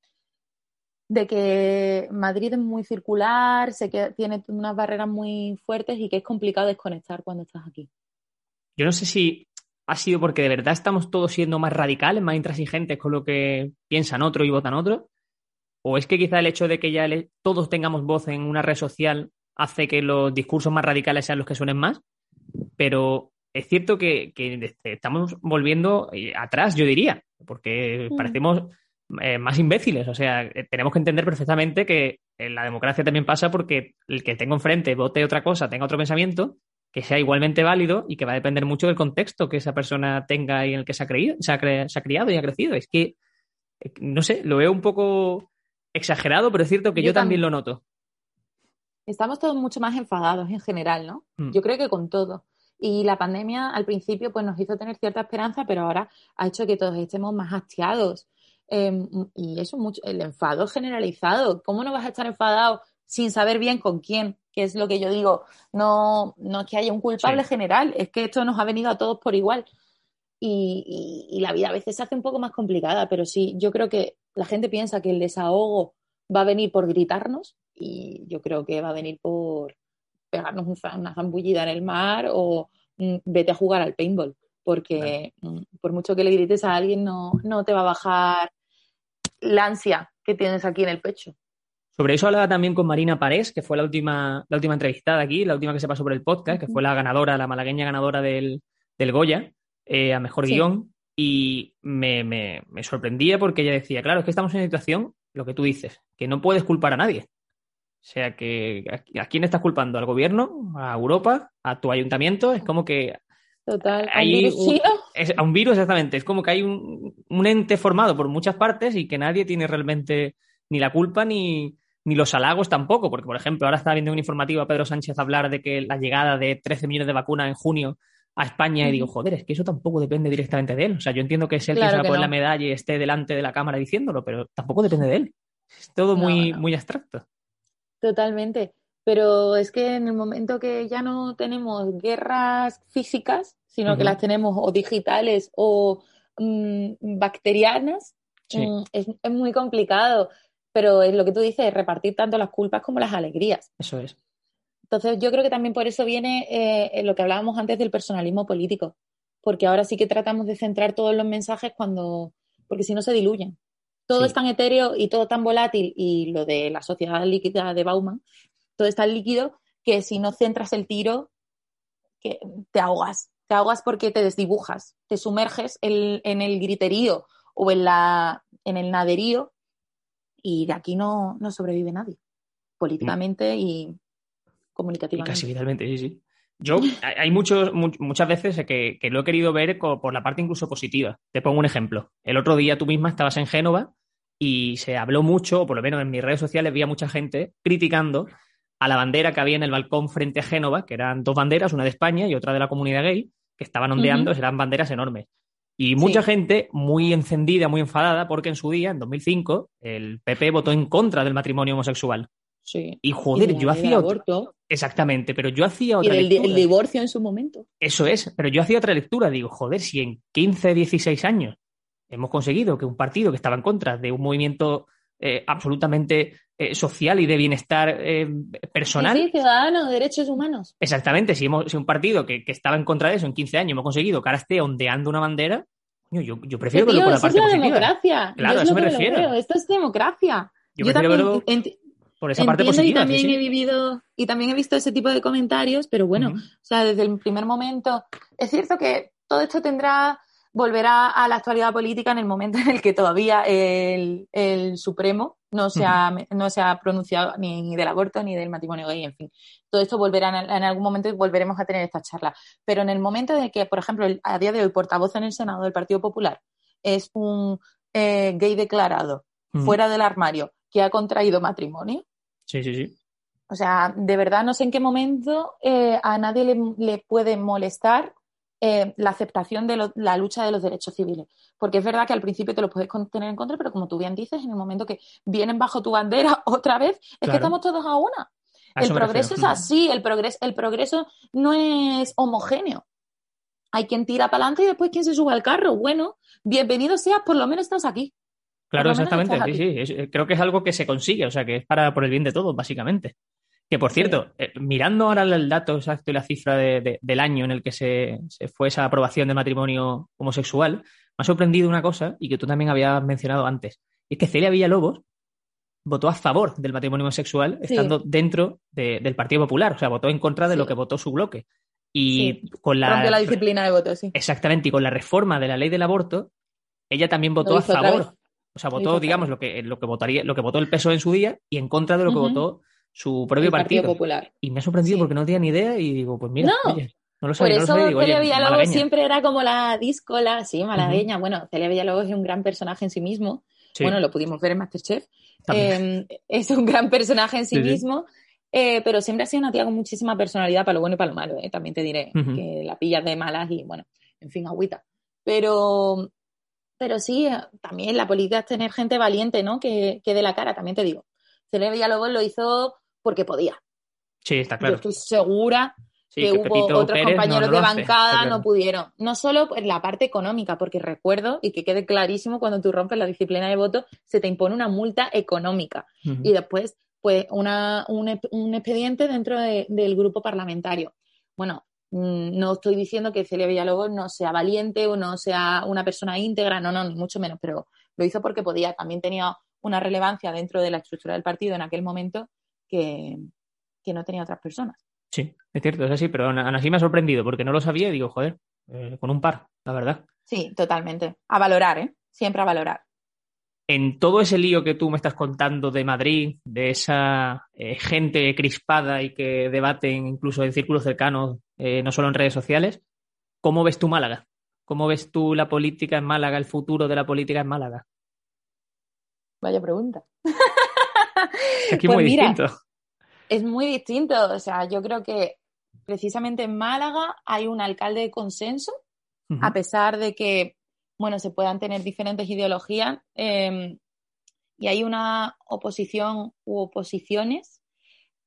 de que Madrid es muy circular, sé que tiene unas barreras muy fuertes y que es complicado desconectar cuando estás aquí. Yo no sé si ha sido porque de verdad estamos todos siendo más radicales, más intransigentes con lo que piensan otros y votan otros, o es que quizá el hecho de que ya todos tengamos voz en una red social hace que los discursos más radicales sean los que suenen más, pero es cierto que, estamos volviendo eh, atrás, yo diría, porque mm. parecemos eh, más imbéciles. O sea, eh, tenemos que entender perfectamente que la democracia también pasa porque el que tengo enfrente vote otra cosa, tenga otro pensamiento, que sea igualmente válido y que va a depender mucho del contexto que esa persona tenga y en el que se ha, creído, se ha, criado y ha crecido. Es que, no sé, lo veo un poco exagerado, pero es cierto que yo, también lo noto estamos todos mucho más enfadados en general, ¿no? Mm. Yo creo que con todo. Y la pandemia al principio pues nos hizo tener cierta esperanza, pero ahora ha hecho que todos estemos más hastiados. Em, y eso, mucho, el enfado generalizado. ¿Cómo no vas a estar enfadado sin saber bien con quién? Que es lo que yo digo. No, no es que haya un culpable general, es que esto nos ha venido a todos por igual. Y, y la vida a veces se hace un poco más complicada, pero sí, yo creo que la gente piensa que el desahogo va a venir por gritarnos y yo creo que va a venir por pegarnos una zambullida en el mar o mm, vete a jugar al paintball, porque mm, por mucho que le grites a alguien no, no te va a bajar la ansia que tienes aquí en el pecho. Sobre eso hablaba también con Marina Parés, que fue la última, la última entrevistada aquí, la última que se pasó por el podcast, que fue la ganadora, la malagueña ganadora del, del Goya, eh, a mejor guion, y me, me, me, sorprendía porque ella decía, claro, es que estamos en una situación, lo que tú dices, que no puedes culpar a nadie. O sea que, ¿a quién estás culpando? ¿Al gobierno? ¿A Europa? ¿A tu ayuntamiento? Es como que. Total. Hay ¿A un virus? a un virus, exactamente. Es como que hay un, ente formado por muchas partes y que nadie tiene realmente ni la culpa ni, ni los halagos tampoco. Porque, por ejemplo, ahora estaba viendo un informativo a Pedro Sánchez hablar de que la llegada de 13 millones de vacunas en junio a España y digo, joder, es que eso tampoco depende directamente de él. O sea, yo entiendo que es él quien se va a poner la medalla y esté delante de la cámara diciéndolo, pero tampoco depende de él. Es todo muy, muy abstracto. Totalmente. Pero es que en el momento que ya no tenemos guerras físicas, sino que las tenemos o digitales o mm, bacterianas, mm, es, muy complicado. Pero es lo que tú dices, repartir tanto las culpas como las alegrías. Eso es. Entonces, yo creo que también por eso viene eh, lo que hablábamos antes del personalismo político. Porque ahora sí que tratamos de centrar todos los mensajes cuando. Porque si no se diluyen todo es tan etéreo y todo tan volátil y lo de la sociedad líquida de Bauman, todo es tan líquido que si no centras el tiro, que te ahogas. Te ahogas porque te desdibujas, te sumerges en, el griterío o en, la, en el naderío y de aquí no, no sobrevive nadie, políticamente y comunicativamente. Y casi vitalmente, sí, sí. Yo, hay muchos, muchas veces que, que, lo he querido ver por la parte incluso positiva. Te pongo un ejemplo. El otro día tú misma estabas en Génova y se habló mucho, o por lo menos en mis redes sociales había mucha gente criticando a la bandera que había en el balcón frente a Génova, que eran dos banderas, una de España y otra de la comunidad gay, que estaban ondeando, eran banderas enormes. Y mucha gente muy encendida, muy enfadada, porque en su día, en 2005, el PP votó en contra del matrimonio homosexual. Sí. Y joder, yo hacía aborto. Exactamente, pero yo hacía otra y el divorcio en su momento. Eso es, pero yo hacía otra lectura. Digo, joder, si en 15, 16 años hemos conseguido que un partido que estaba en contra de un movimiento eh, absolutamente eh, social y de bienestar eh, personal. Sí, ciudadano, derechos humanos. Exactamente, si, hemos, si un partido que, estaba en contra de eso en 15 años hemos conseguido que ahora esté ondeando una bandera, yo, yo prefiero verlo por la parte es la positiva. democracia. Claro, a eso me refiero. Esto es democracia. Yo, prefiero verlo por esa parte positiva. Y también he vivido, y también he visto ese tipo de comentarios, pero bueno, o sea, desde el primer momento, es cierto que todo esto tendrá volverá a la actualidad política en el momento en el que todavía el, Supremo no se, ha, no se ha pronunciado ni del aborto ni del matrimonio gay, en fin. Todo esto volverá en, algún momento y volveremos a tener esta charla. Pero en el momento de que, por ejemplo, a día de hoy, portavoz en el Senado del Partido Popular es un eh, gay declarado fuera del armario que ha contraído matrimonio. Sí, sí, sí. O sea, de verdad no sé en qué momento eh, a nadie le, le puede molestar eh, la aceptación de la lucha de los derechos civiles. Porque es verdad que al principio te lo puedes tener en contra, pero como tú bien dices, en el momento que vienen bajo tu bandera otra vez, es que estamos todos a una. el progreso es así, el progreso, el progreso no es homogéneo. Hay quien tira para adelante y después quien se sube al carro. Bueno, bienvenido seas, por lo menos estás aquí. Claro, exactamente, sí, sí. creo que es algo que se consigue, o sea, que es para por el bien de todos, básicamente. Que por cierto, eh, mirando ahora el dato exacto y la cifra del año en el que se, fue esa aprobación de matrimonio homosexual, me ha sorprendido una cosa y que tú también habías mencionado antes. Y es que Celia Villalobos votó a favor del matrimonio homosexual estando dentro del Partido Popular, o sea, votó en contra de lo que votó su bloque. Y con la, la disciplina de voto, sí. Exactamente, y con la reforma de la ley del aborto, ella también votó a favor. O sea, votó, digamos, lo que, lo que votaría, lo que votó el peso en su día y en contra de lo que votó su propio partido. Popular. Y me ha sorprendido porque no tenía ni idea y digo, pues mira, no. no lo sabía, Por eso Celia Villalobos siempre era como la díscola, sí, malagueña. Bueno, Celia Villalobos es un gran personaje en sí mismo. Bueno, lo pudimos ver en Masterchef. Eh, es un gran personaje en sí, mismo. Eh, pero siempre ha sido una tía con muchísima personalidad para lo bueno y para lo malo, eh, también te diré, que la pillas de malas y bueno, en fin, agüita. Pero, pero sí, también la política es tener gente valiente, ¿no? Que, que de la cara, también te digo. Celia Villalobos lo hizo porque podía. Sí, está claro. Yo estoy segura que, hubo otros compañeros de bancada no pudieron. No solo en la parte económica, porque recuerdo y que quede clarísimo cuando tú rompes la disciplina de voto, se te impone una multa económica. Y después pues una, un, expediente dentro del grupo parlamentario. Bueno, mm, no estoy diciendo que Celia Villalobos no sea valiente o no sea una persona íntegra, no, no, ni mucho menos, pero lo hizo porque podía. También tenía una relevancia dentro de la estructura del partido en aquel momento que, no tenía otras personas. Sí, es cierto, es así, pero aún así me ha sorprendido porque no lo sabía y digo, joder, eh, con un par, la verdad. Sí, totalmente. A valorar, ¿eh? Siempre a valorar en todo ese lío que tú me estás contando de Madrid, de esa eh, gente crispada y que debaten incluso en círculos cercanos, eh, no solo en redes sociales, ¿cómo ves tú Málaga? ¿Cómo ves tú la política en Málaga, el futuro de la política en Málaga? Vaya pregunta. Es que pues muy distinto. Es muy distinto. O sea, yo creo que precisamente en Málaga hay un alcalde de consenso, a pesar de que bueno, se puedan tener diferentes ideologías em, y hay una oposición u oposiciones,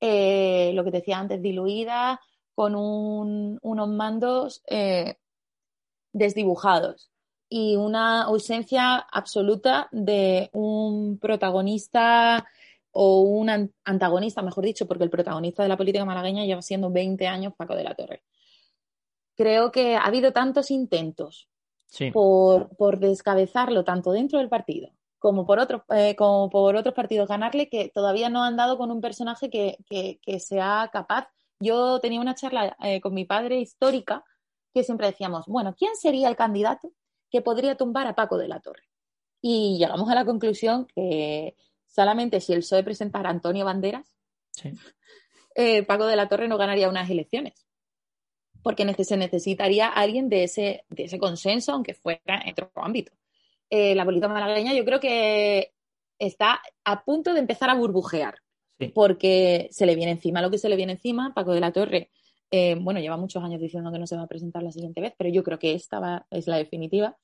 eh, lo que te decía antes, diluida con unos mandos eh, desdibujados y una ausencia absoluta de un protagonista o un antagonista, mejor dicho, porque el protagonista de la política malagueña lleva siendo 20 años Paco de la Torre. Creo que ha habido tantos intentos por, descabezarlo tanto dentro del partido como por, otros, eh, como por otros partidos, ganarle que todavía no han dado con un personaje que, sea capaz. Yo tenía una charla eh, con mi padre histórica que siempre decíamos, bueno, ¿quién sería el candidato que podría tumbar a Paco de la Torre? Y llegamos a la conclusión que solamente si el PSOE presentara a Antonio Banderas, eh, Paco de la Torre no ganaría unas elecciones porque se necesitaría alguien de ese, de ese consenso, aunque fuera en otro ámbito. Eh, la política malagueña yo creo que está a punto de empezar a burbujear, porque se le viene encima lo que se le viene encima. Paco de la Torre, eh, bueno, lleva muchos años diciendo que no se va a presentar la siguiente vez, pero yo creo que esta es la definitiva.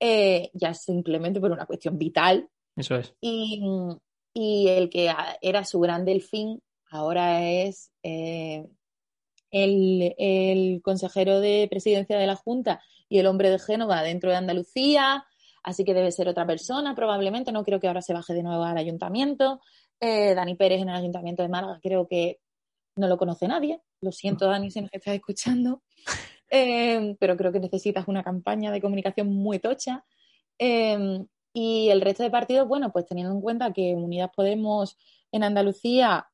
Eh, ya simplemente por una cuestión vital. Eso es. Y, y el que era su gran delfín ahora es el, consejero de presidencia de la Junta y el hombre de Génova dentro de Andalucía, así que debe ser otra persona probablemente, no creo que ahora se baje de nuevo al ayuntamiento. Eh, Dani Pérez en el ayuntamiento de Málaga creo que no lo conoce nadie, lo siento Dani si nos estás escuchando, eh, pero creo que necesitas una campaña de comunicación muy tocha. Eh, y el resto de partidos, bueno, pues teniendo en cuenta que Unidas Podemos en Andalucía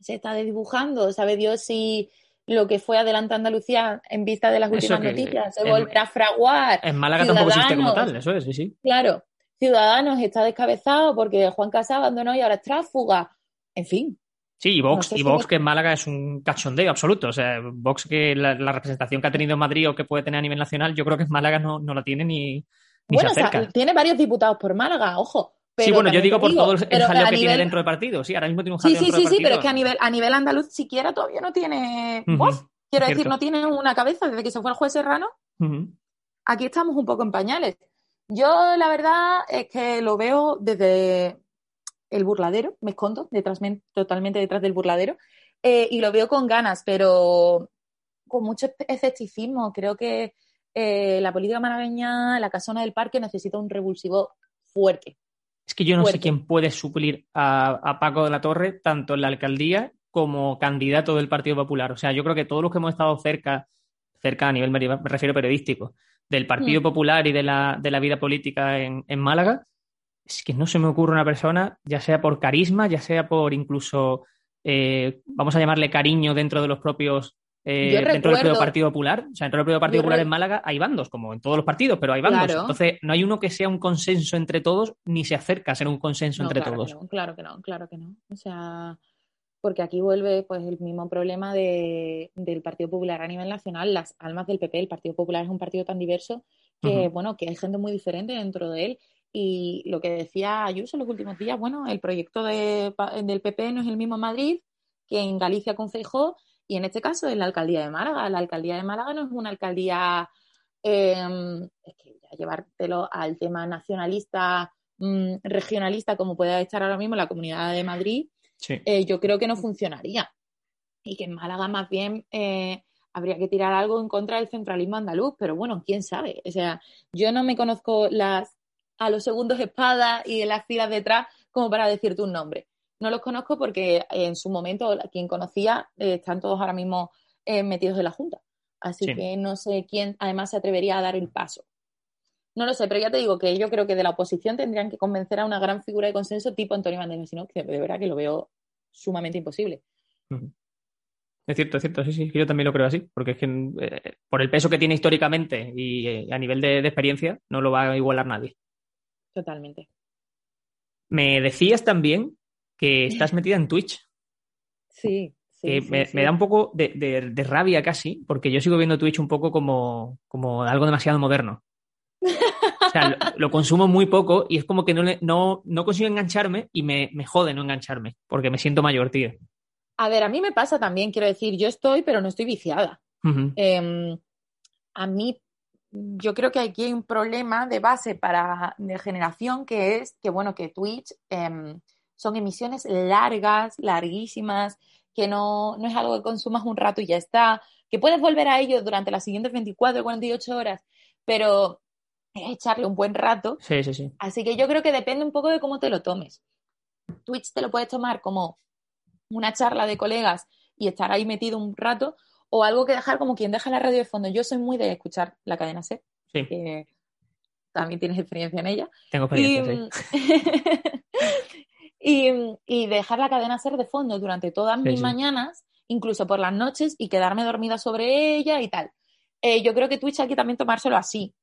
se está dibujando, sabe Dios si lo que fue Adelante Andalucía en vista de las últimas noticias, se volverá a fraguar. En Málaga tampoco existe como tal, eso es, sí, sí. Claro, Ciudadanos está descabezado porque Juan Casado abandonó y ahora es tráfuga. En fin. Sí, y Vox, y Vox que en Málaga es un cachondeo absoluto. O sea, Vox que la, representación que ha tenido en Madrid o que puede tener a nivel nacional, yo creo que en Málaga no, no la tiene ni bueno. O sea, tiene varios diputados por Málaga, ojo sí, bueno, yo digo por todo el jaleo que tiene dentro del partido. Sí, ahora mismo tiene un jaleo Sí, sí, sí, sí, pero es que a nivel, a nivel andaluz siquiera todavía no tiene voz. Quiero decir, no tiene una cabeza desde que se fue el juez Serrano. Aquí estamos un poco en pañales. Yo, la verdad, es que lo veo desde, el burladero, me escondo detrás, totalmente detrás del burladero eh, y lo veo con ganas, pero con mucho escepticismo. Creo que eh, la política malagueña, la casona del parque, necesita un revulsivo fuerte. Es que yo no sé quién puede suplir a, Paco de la Torre, tanto en la alcaldía como candidato del Partido Popular. O sea, yo creo que todos los que hemos estado cerca, cerca a nivel, me refiero periodístico, del Partido mm. Popular y de la, de la vida política en, en, Málaga, es que no se me ocurre una persona, ya sea por carisma, ya sea por incluso, eh, vamos a llamarle cariño dentro de los propios eh, dentro del propio Partido Popular. O sea, dentro del propio Partido Popular en Málaga hay bandos, como en todos los partidos, pero hay bandos. Entonces, no hay uno que sea un consenso entre todos, ni se acerca a ser un consenso entre todos. claro que no, claro que no. O sea, porque aquí vuelve pues el mismo problema de, del Partido Popular a nivel nacional, las almas del PP. El Partido Popular es un partido tan diverso que, bueno, que hay gente muy diferente dentro de él. Y lo que decía Ayuso en los últimos días, bueno, el proyecto de, del PP no es el mismo en Madrid que en Galicia con Feijó y en este caso en la alcaldía de Málaga. La alcaldía de Málaga no es una alcaldía, em, es que ya llevártelo al tema nacionalista, mm, regionalista, como puede estar ahora mismo la Comunidad de Madrid, eh, yo creo que no funcionaría. Y que en Málaga más bien eh, habría que tirar algo en contra del centralismo andaluz, pero bueno, quién sabe. O sea, yo no me conozco las a los segundos espadas y las filas detrás como para decirte un nombre. No los conozco porque en su momento quien conocía eh, están todos ahora mismo eh, metidos en la Junta. Así que no sé quién además se atrevería a dar el paso. No lo sé, pero ya te digo que yo creo que de la oposición tendrían que convencer a una gran figura de consenso tipo Antonio Banderas, sino que de verdad que lo veo sumamente imposible. Es cierto, es cierto, sí, sí, yo también lo creo así, porque es que eh, por el peso que tiene históricamente y a nivel de, experiencia no lo va a igualar nadie. Totalmente. Me decías también que estás metida en Twitch. Sí. Sí, me, da un poco de, rabia casi, porque yo sigo viendo Twitch un poco como, como algo demasiado moderno. O sea, lo, consumo muy poco y es como que no, no, no consigo engancharme y me, me, jode no engancharme, porque me siento mayor, tío. A ver, a mí me pasa también, quiero decir, yo estoy, pero no estoy viciada. Em, a mí, yo creo que aquí hay un problema de base para de generación que es que, bueno, que Twitch... Em, son emisiones largas, larguísimas, que no, no es algo que consumas un rato y ya está, que puedes volver a ello durante las siguientes 24 o 48 horas, pero es echarle un buen rato. Sí, sí, sí. Así que yo creo que depende un poco de cómo te lo tomes. Twitch te lo puedes tomar como una charla de colegas y estar ahí metido un rato, o algo que dejar como quien deja la radio de fondo. Yo soy muy de escuchar la cadena C. Sí. también tienes experiencia en ella. Tengo experiencia, sí. y, dejar la cadena ser de fondo durante todas mis mañanas, incluso por las noches, y quedarme dormida sobre ella y tal. Eh, yo creo que Twitch hay que también tomárselo así,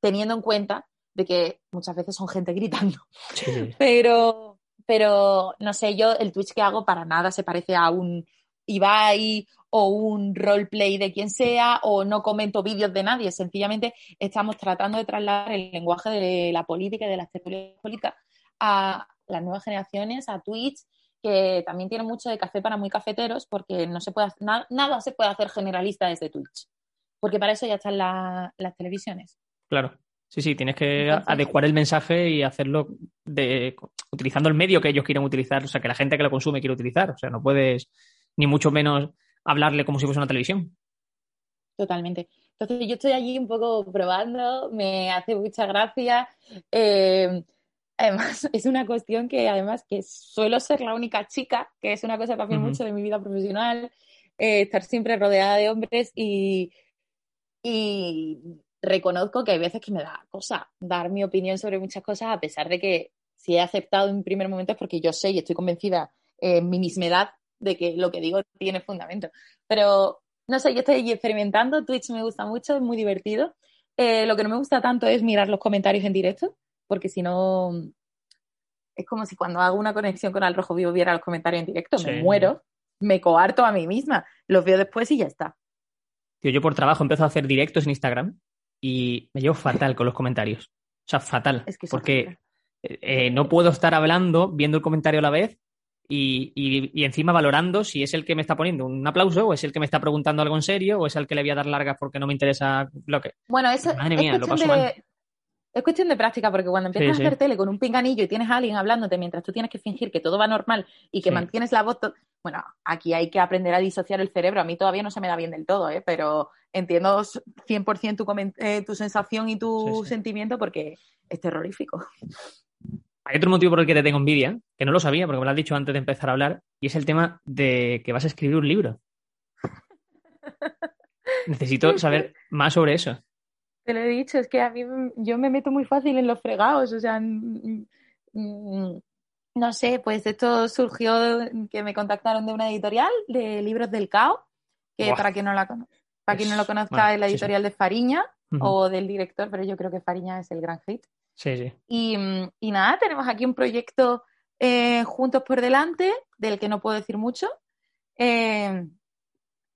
teniendo en cuenta de que muchas veces son gente gritando. Pero, pero, no sé, yo el Twitch que hago para nada se parece a un Ibai o un roleplay de quien sea, o no comento vídeos de nadie. Sencillamente estamos tratando de trasladar el lenguaje de la política y de las teorías políticas a, las nuevas generaciones, a Twitch, que también tiene mucho de café para muy cafeteros, porque no se puede nada, se puede hacer generalista desde Twitch, porque para eso ya están las televisiones. Claro. Sí, sí, tienes que adecuar el mensaje y hacerlo de, utilizando el medio que ellos quieren utilizar, o sea, que la gente que lo consume quiere utilizar. O sea, no puedes ni mucho menos hablarle como si fuese una televisión. Totalmente. Entonces yo estoy allí un poco probando, me hace mucha gracia. Eh, Además, es una cuestión que además que suelo ser la única chica, que es una cosa también mucho de mi vida profesional, eh, estar siempre rodeada de hombres y, y reconozco que hay veces que me da cosa dar mi opinión sobre muchas cosas, a pesar de que si he aceptado en primer momento es porque yo sé y estoy convencida en mi mismedad de que lo que digo tiene fundamento. Pero no sé, yo estoy experimentando, Twitch me gusta mucho, es muy divertido. Eh, lo que no me gusta tanto es mirar los comentarios en directo porque si no, es como si cuando hago una conexión con Al Rojo Vivo viera los comentarios en directo, me muero, me coarto a mí misma, los veo después y ya está. yo por trabajo empiezo a hacer directos en Instagram y me llevo fatal con los comentarios. O sea, fatal. porque eh, no puedo estar hablando, viendo el comentario a la vez y, y, encima valorando si es el que me está poniendo un aplauso o es el que me está preguntando algo en serio o es el que le voy a dar largas porque no me interesa lo que... Bueno, eso Madre mía, lo paso mal es cuestión de práctica, porque cuando empiezas a hacer tele con un pinganillo y tienes a alguien hablándote mientras tú tienes que fingir que todo va normal y que mantienes la voz. Bueno, aquí hay que aprender a disociar el cerebro. A mí todavía no se me da bien del todo, ¿eh? pero entiendo 100% tu, eh, tu sensación y tu sentimiento porque es terrorífico. Hay otro motivo por el que te tengo envidia, que no lo sabía porque me lo has dicho antes de empezar a hablar, y es el tema de que vas a escribir un libro. Necesito saber más sobre eso. Te lo he dicho, es que a mí yo me meto muy fácil en los fregados, o sea, no sé, pues esto surgió que me contactaron de una editorial de libros del CAO, que para quien no la para quien no lo conozca es la editorial de Fariña o del director, pero yo creo que Fariña es el gran hit. Sí, sí. Y, nada, tenemos aquí un proyecto eh, juntos por delante, del que no puedo decir mucho. Eh,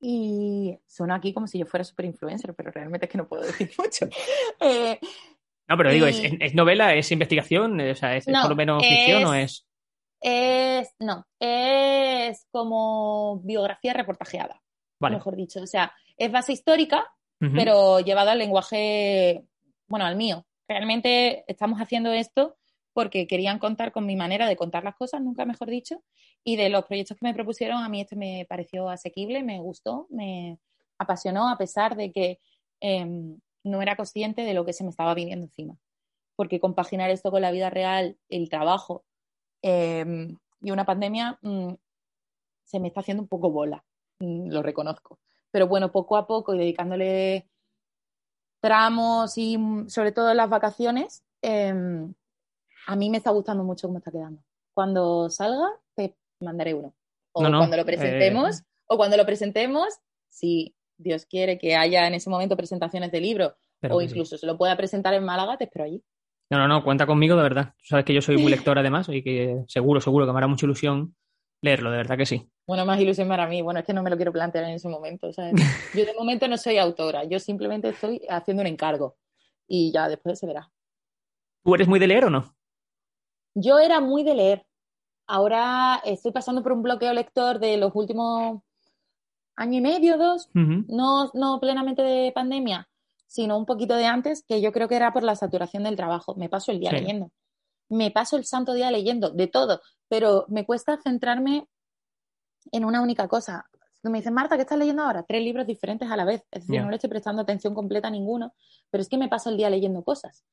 y suena aquí como si yo fuera super influencer, pero realmente es que no puedo decir mucho. Eh, no, pero digo, ¿es, novela? ¿Es investigación? O sea, ¿es por lo menos ficción o es...? Es, no, es como biografía reportajeada, mejor dicho. O sea, es base histórica, pero llevada al lenguaje, bueno, al mío. Realmente estamos haciendo esto porque querían contar con mi manera de contar las cosas, nunca mejor dicho, y de los proyectos que me propusieron, a mí este me pareció asequible, me gustó, me apasionó, a pesar de que em, no era consciente de lo que se me estaba viniendo encima. Porque compaginar esto con la vida real, el trabajo em, y una pandemia, mm, se me está haciendo un poco bola, mm, lo reconozco. Pero bueno, poco a poco y dedicándole tramos y mm, sobre todo las vacaciones, em, a mí me está gustando mucho cómo está quedando. Cuando salga, te mandaré uno. O cuando lo presentemos, eh, o cuando lo presentemos, si Dios quiere que haya en ese momento presentaciones de libro, o incluso se lo pueda presentar en Málaga, te espero allí. No, no, no, cuenta conmigo de verdad. sabes que yo soy muy lector además y que seguro, seguro que me hará mucha ilusión leerlo, de verdad que sí. Bueno, más ilusión para mí. Bueno, es que no me lo quiero plantear en ese momento. Yo de momento no soy autora, yo simplemente estoy haciendo un encargo y ya después se verá. ¿Tú eres muy de leer o no? Yo era muy de leer. Ahora estoy pasando por un bloqueo lector de los últimos año y medio, dos, no, no plenamente de pandemia, sino un poquito de antes, que yo creo que era por la saturación del trabajo. Me paso el día leyendo. Me paso el santo día leyendo, de todo, pero me cuesta centrarme en una única cosa. Me dicen, Marta, ¿qué estás leyendo ahora? Tres libros diferentes a la vez. Es decir, no le estoy prestando atención completa a ninguno, pero es que me paso el día leyendo cosas.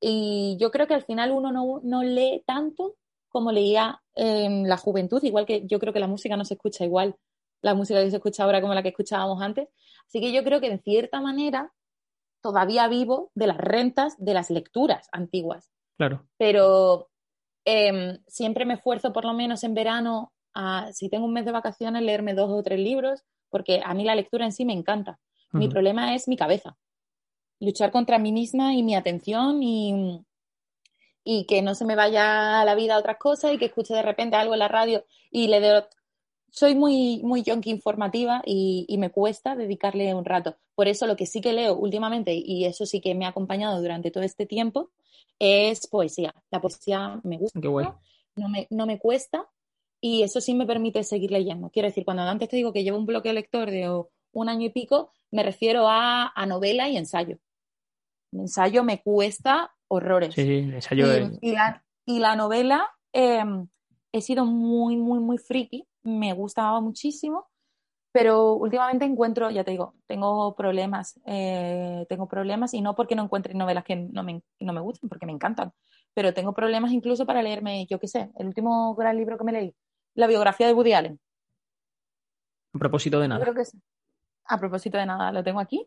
Y yo creo que al final uno no, lee tanto como leía en la juventud, igual que yo creo que la música no se escucha igual, la música que se escucha ahora como la que escuchábamos antes. Así que yo creo que en cierta manera todavía vivo de las rentas de las lecturas antiguas. Claro. Pero em, siempre me esfuerzo, por lo menos en verano, a, si tengo un mes de vacaciones, leerme dos o tres libros, porque a mí la lectura en sí me encanta. Mi problema es mi cabeza luchar contra mí misma y mi atención y, y que no se me vaya la vida a otras cosas y que escuche de repente algo en la radio y le doy... Soy muy, muy yonki informativa y, y, me cuesta dedicarle un rato. Por eso lo que sí que leo últimamente, y eso sí que me ha acompañado durante todo este tiempo, es poesía. La poesía me gusta, no, me, no me cuesta y eso sí me permite seguir leyendo. Quiero decir, cuando antes te digo que llevo un bloque lector de un año y pico, me refiero a, a novela y ensayo ensayo me cuesta horrores. Sí, ensayo y, y, la, novela em, he sido muy, muy, muy friki, me gustaba muchísimo, pero últimamente encuentro, ya te digo, tengo problemas, eh, tengo problemas y no porque no encuentre novelas que no me, no me gusten, porque me encantan, pero tengo problemas incluso para leerme, yo qué sé, el último gran libro que me leí, la biografía de Woody Allen. A propósito de nada. Creo que A propósito de nada, lo tengo aquí.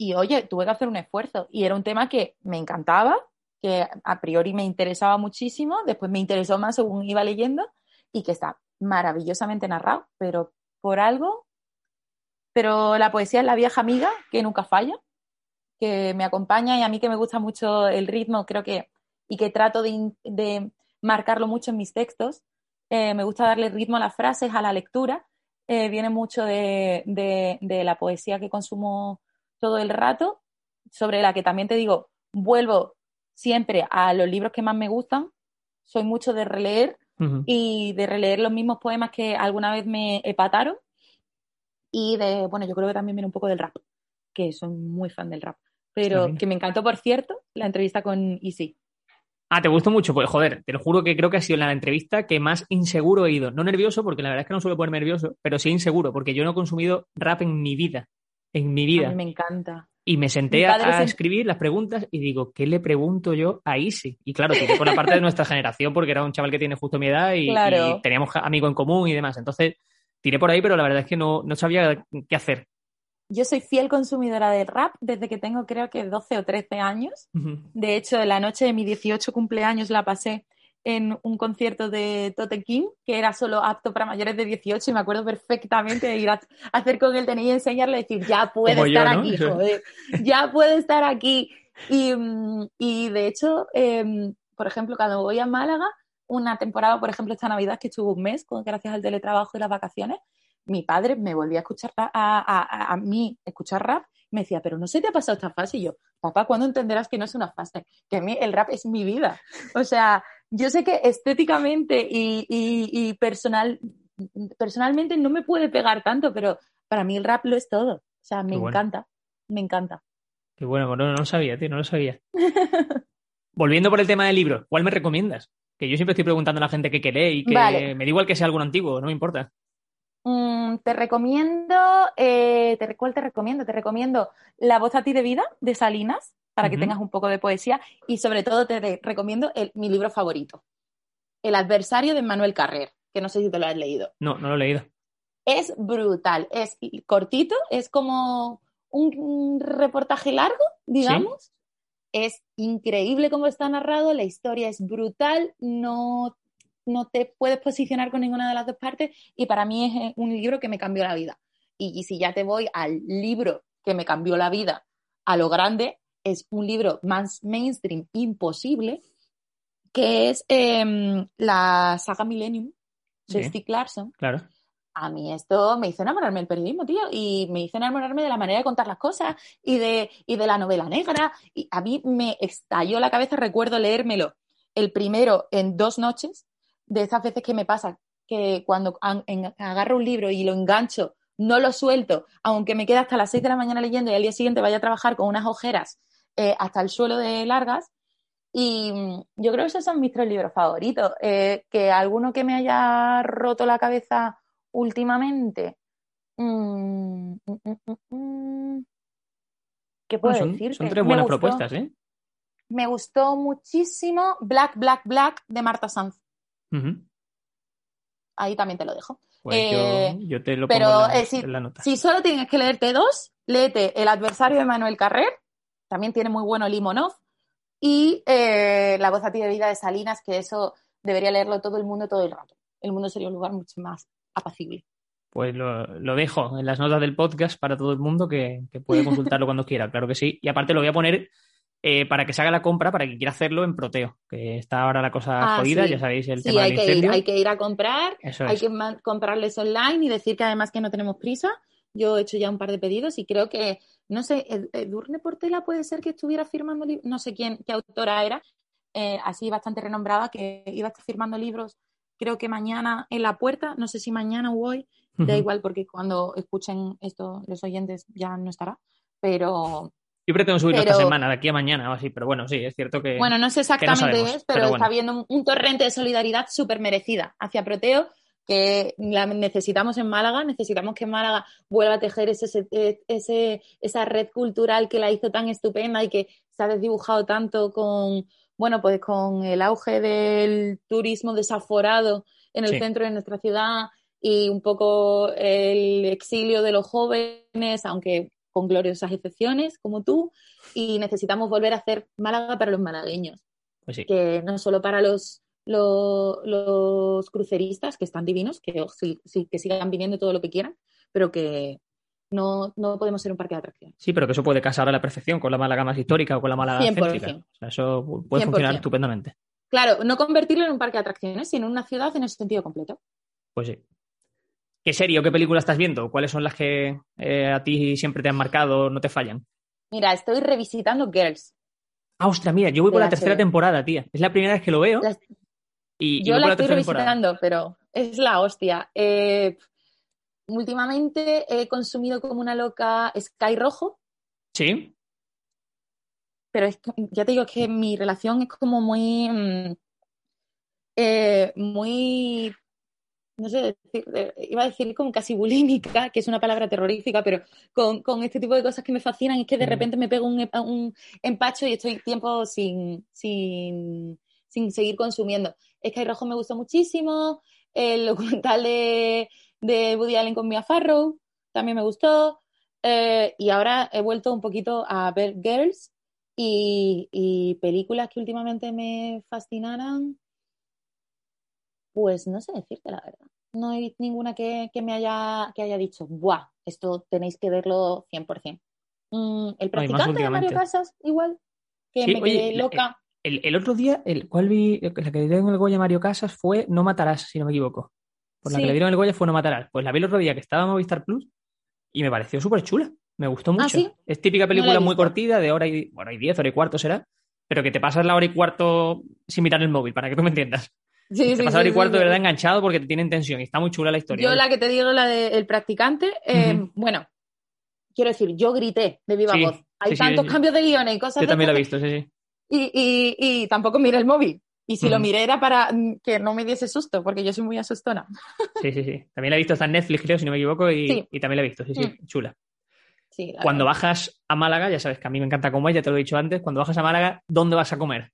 Y oye, tuve que hacer un esfuerzo. Y era un tema que me encantaba, que a priori me interesaba muchísimo, después me interesó más según iba leyendo y que está maravillosamente narrado, pero por algo. Pero la poesía es la vieja amiga que nunca falla, que me acompaña y a mí que me gusta mucho el ritmo, creo que, y que trato de, marcarlo mucho en mis textos. Eh, me gusta darle ritmo a las frases, a la lectura. Eh, viene mucho de, de la poesía que consumo todo el rato, sobre la que también te digo, vuelvo siempre a los libros que más me gustan, soy mucho de releer y de releer los mismos poemas que alguna vez me epataron y de, bueno, yo creo que también viene un poco del rap, que soy muy fan del rap. pero que me encantó, por cierto, la entrevista con Easy. Ah, ¿te gustó mucho? Pues joder, te lo juro que creo que ha sido la entrevista que más inseguro he ido. No nervioso, porque la verdad es que no suelo poner nervioso, pero sí inseguro, porque yo no he consumido rap en mi vida. En mi A vida. mí me encanta. Y me senté a, a escribir las preguntas y digo, ¿qué le pregunto yo a Isi? Y claro, tiré por la parte de nuestra generación porque era un chaval que tiene justo mi edad y, Claro. y teníamos amigo en común y demás. Entonces, tiré por ahí, pero la verdad es que no, no sabía qué hacer. Yo soy fiel consumidora del rap desde que tengo creo que 12 o 13 años. De hecho, la noche de mi 18 cumpleaños la pasé en un concierto de Tote King, que era solo apto para mayores de 18, y me acuerdo perfectamente de ir a hacer con el DNI y enseñarle y decir, ya puede Como yo, estar ¿no? aquí, joder, ya puede estar aquí. Y, mm, y de hecho, em, por ejemplo, cuando voy a Málaga, una temporada, por ejemplo, esta Navidad, que estuvo un mes, con, gracias al teletrabajo y las vacaciones, mi padre me volvía a escuchar a, a, a- a mí escuchar rap, me decía, pero no se te ha pasado esta fase. Y yo, papá, ¿cuándo entenderás que no es una fase? Que a mí el rap es mi vida. O sea, yo sé que estéticamente y, y- y personal, personalmente no me puede pegar tanto, pero para mí el rap lo es todo. O sea, me Qué bueno. encanta, me encanta. Qué bueno, no, no lo sabía, tío, no lo sabía. Volviendo por el tema del libro, ¿cuál me recomiendas? Que yo siempre estoy preguntando a la gente qué quiere y que Vale. me da igual que sea alguno antiguo, no me importa. Mm, te recomiendo, eh, te, ¿cuál te recomiendo? Te recomiendo La voz a ti de vida de Salinas, para que tengas un poco de poesía, y sobre todo te recomiendo el- mi libro favorito, El adversario de Manuel Carrer, que no sé si te lo has leído. No, no lo he leído. Es brutal, es cortito, es como un, reportaje largo, digamos. Es increíble cómo está narrado, la historia es brutal, no, no te puedes posicionar con ninguna de las dos partes y para mí es eh, un libro que me cambió la vida. Y, y si ya te voy al libro que me cambió la vida a lo grande, es un libro más mainstream imposible, que es em, la saga Millennium de Sí. Stieg Larsson. Claro. A mí esto me hizo enamorarme del periodismo, tío, y me hizo enamorarme de la manera de contar las cosas y de, y de la novela negra. Y a mí me estalló la cabeza, recuerdo leérmelo el primero en dos noches, de esas veces que me pasa que cuando agarro un libro y lo engancho, no lo suelto, aunque me quede hasta las 6 de la mañana leyendo y al día siguiente vaya a trabajar con unas ojeras eh, hasta el suelo de largas. Y mm, yo creo que esos son mis tres libros favoritos. Eh, que alguno que me haya roto la cabeza últimamente. mm, mm. ¿Qué puedo Bueno, son, decirte? son tres Me buenas gustó- propuestas, ¿eh? Me gustó muchísimo Black, Black, Black de Marta Sanz. Ahí también te lo dejo. Pues Eh, yo, yo te lo pero, pongo en la, eh, sí, en la nota. Si solo tienes que leerte dos, léete El adversario de Manuel Carrer, también tiene muy bueno Limonov, y eh, La voz a ti de vida de Salinas, que eso debería leerlo todo el mundo todo el rato. El mundo sería un lugar mucho más apacible. Pues lo, lo dejo en las notas del podcast para todo el mundo que, que puede consultarlo cuando quiera, claro que sí. Y aparte lo voy a poner eh, para que se haga la compra, para quien quiera hacerlo en Proteo, que está ahora la cosa Ah, jodida, sí. ya sabéis el Sí, tema hay del que, ir, hay que ir a comprar, Eso hay es. que comprarles online y decir que además que no tenemos prisa. Yo he hecho ya un par de pedidos y creo que, no sé, Ed- Edurne Portela puede ser que estuviera firmando, li- no sé quién, qué autora era, eh, así bastante renombrada, que iba a estar firmando libros, creo que mañana en la puerta, no sé si mañana o hoy, da Ujú. igual porque cuando escuchen esto los oyentes ya no estará, pero Yo pretendo subirlo pero- esta semana, de aquí a mañana o así, pero bueno, sí, es cierto que. Bueno, no sé no exactamente sabemos, es, pero, pero está bueno. habiendo un, un torrente de solidaridad súper merecida hacia Proteo, que la necesitamos en Málaga, necesitamos que Málaga vuelva a tejer ese, ese- esa red cultural que la hizo tan estupenda y que se ha desdibujado tanto con, bueno, pues con el auge del turismo desaforado en el Sí. centro de nuestra ciudad y un poco el exilio de los jóvenes, aunque con gloriosas excepciones, como tú, y necesitamos volver a hacer Málaga para los malagueños, Pues sí. que no solo para los, lo- los, cruceristas, que están divinos, que, sí, que sigan viniendo todo lo que quieran, pero que no, no podemos ser un parque de atracciones. Sí, pero que eso puede casar a la perfección con la Málaga más histórica o con la Málaga 100%. céntrica. O sea, eso puede funcionar 100%. estupendamente. Claro, no convertirlo en un parque de atracciones, sino en una ciudad en el sentido completo. Pues sí. ¿Qué serie o qué película estás viendo? ¿Cuáles son las que eh, a ti siempre te han marcado, no te fallan? Mira, estoy revisitando Girls. Ah, ostras, mira, yo voy por la tercera temporada, tía. Es la primera vez que lo veo y, Yo la la estoy revisitando, pero es la hostia. Eh, últimamente he consumido como una loca Sky Rojo. Sí, pero es, ya te digo que mi relación es como muy, mm, eh, muy, no sé, eh, iba a decir como casi bulímica, que es una palabra terrorífica, pero con, con este tipo de cosas que me fascinan es que de repente me pego un, un empacho y estoy tiempo sin, sin, sin seguir consumiendo. Sky Rojo me gustó muchísimo, el documental de, de Woody Allen con Mia Farrow también me gustó, eh, y ahora he vuelto un poquito a ver Girls y, y películas que últimamente me fascinaran, pues no sé decirte la verdad. No visto ninguna que, que, me haya, que haya dicho, ¡buah! Esto tenéis que verlo 100%. Mm, el practicante de Mario Casas, igual, que me quedé loca. El, el, otro día, el cual vi, la que le dieron el Goya a Mario Casas fue No Matarás, si no me equivoco. Por la sí. que le dieron el Goya fue No Matarás. Pues la vi el otro día que estaba en Movistar Plus y me pareció súper chula. Me gustó mucho. ¿Ah, sí? Es típica película no muy cortita, de hora y, hora y diez, hora y cuarto será, pero que te pasas la hora y cuarto sin mirar el móvil, para que tú me entiendas. Sí, te sí, pasas hora y cuarto de verdad enganchado porque te tienen tensión y está muy chula la historia. Yo la que te digo, la del practicante, eh, bueno, quiero decir, yo grité de viva voz. Hay tantos cambios de guiones y cosas Yo de también la he visto, sí, sí. Y, y, y tampoco miré el móvil. Y si lo miré era para mm, que no me diese susto, porque yo soy muy asustona. Sí, sí, sí. También la he visto, está en Netflix, creo, si no me equivoco, y, Sí. y también la he visto, sí, sí, Mm. chula. Sí, Cuando verdad. bajas a Málaga, ya sabes que a mí me encanta comer, ya te lo he dicho antes, cuando bajas a Málaga, ¿dónde vas a comer?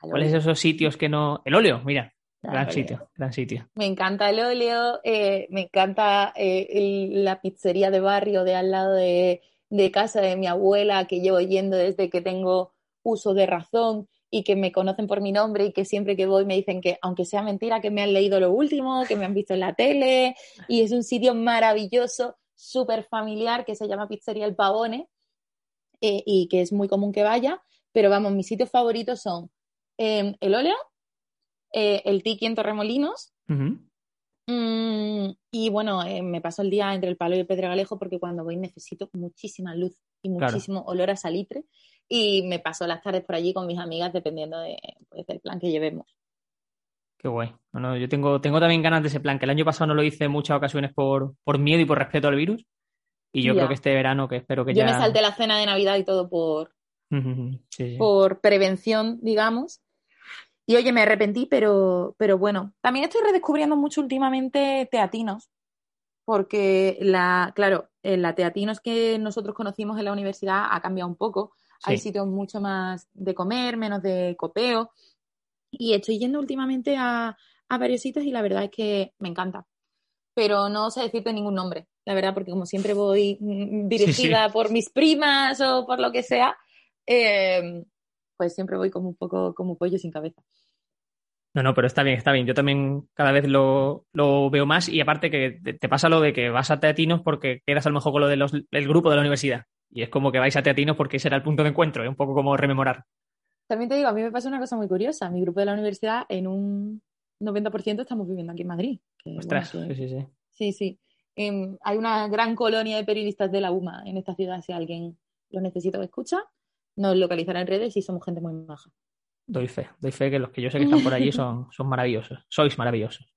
¿Cuáles son esos sitios que no...? El óleo, mira, gran sitio, gran sitio. Me encanta el óleo, eh, me encanta eh, el- la pizzería de barrio de al lado de, de casa de mi abuela, que llevo yendo desde que tengo uso de razón y que me conocen por mi nombre y que siempre que voy me dicen que, aunque sea mentira, que me han leído lo último, que me han visto en la tele, y es un sitio maravilloso, súper familiar, que se llama Pizzería El Pavone, eh, y que es muy común que vaya, pero vamos, mis sitios favoritos son eh, el óleo, eh, el Tiki en Torremolinos. Mm, y bueno, eh, me paso el día entre el palo y el pedregalejo porque cuando voy necesito muchísima luz y Claro. muchísimo olor a salitre y me paso las tardes por allí con mis amigas dependiendo de, pues, del plan que llevemos. Qué guay. No, no, yo tengo, tengo también ganas de ese plan, que el año pasado no lo hice en muchas ocasiones por, por miedo y por respeto al virus. Y yo Ya. creo que este verano, que espero que Yo ya... me salté la cena de Navidad y todo por, sí. por prevención, digamos. Y oye, me arrepentí, pero, pero bueno, también estoy redescubriendo mucho últimamente teatinos, porque la, claro, eh, la teatinos que nosotros conocimos en la universidad ha cambiado un poco. Hay sitios mucho más de comer, menos de copeo. Y estoy yendo últimamente a, a varios sitios y la verdad es que me encanta. Pero no sé decirte ningún nombre, la verdad, porque como siempre voy mm, dirigida por mis primas o por lo que sea, eh, pues siempre voy como un poco como pollo sin cabeza. No, no, pero está bien, está bien. Yo también cada vez lo, lo veo más y aparte que te, pasa lo de que vas a teatinos porque quedas a lo mejor con lo del grupo de la universidad. Y es como que vais a teatinos porque ese era el punto de encuentro, es un poco como rememorar. También te digo, a mí me pasa una cosa muy curiosa. Mi grupo de la universidad, en un 90% estamos viviendo aquí en Madrid. que, bueno, Ostras, que- sí, sí, sí. Sí, sí. Em, hay una gran colonia de periodistas de la UMA en esta ciudad. Si alguien lo necesita o escucha, nos localizará en redes y somos gente muy maja. Doy fe, doy fe que los que yo sé que están por allí son, son maravillosos. Sois maravillosos.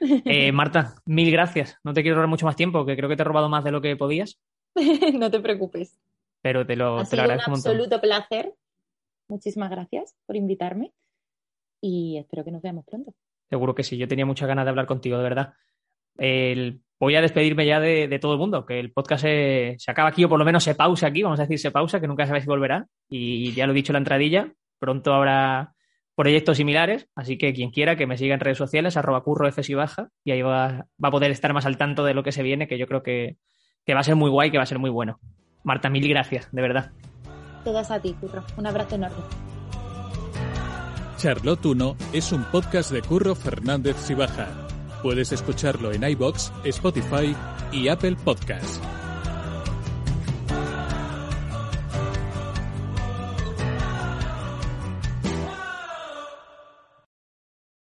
Eh, Marta, mil gracias. No te quiero robar mucho más tiempo, que creo que te he robado más de lo que podías, no te preocupes. pero te lo, ha te sido un agradezco un montón. absoluto placer. Muchísimas gracias por invitarme y espero que nos veamos pronto. Seguro que sí, yo tenía muchas ganas de hablar contigo, de verdad. El- voy a despedirme ya de, de todo el mundo, que el podcast se, se acaba aquí o por lo menos se pausa aquí, vamos a decir se pausa, que nunca sabéis si volverá. Y ya lo he dicho en la entradilla, pronto habrá proyectos similares, así que quien quiera que me siga en redes sociales, arroba curro baja, y ahí va, va a poder estar más al tanto de lo que se viene, que yo creo que, que va a ser muy guay, que va a ser muy bueno. Marta, mil gracias, de verdad. Todas a ti, Curro. Un abrazo enorme. Charlotte 1 es un podcast de Curro Fernández Sibaja. Puedes escucharlo en iBox, Spotify y Apple Podcasts.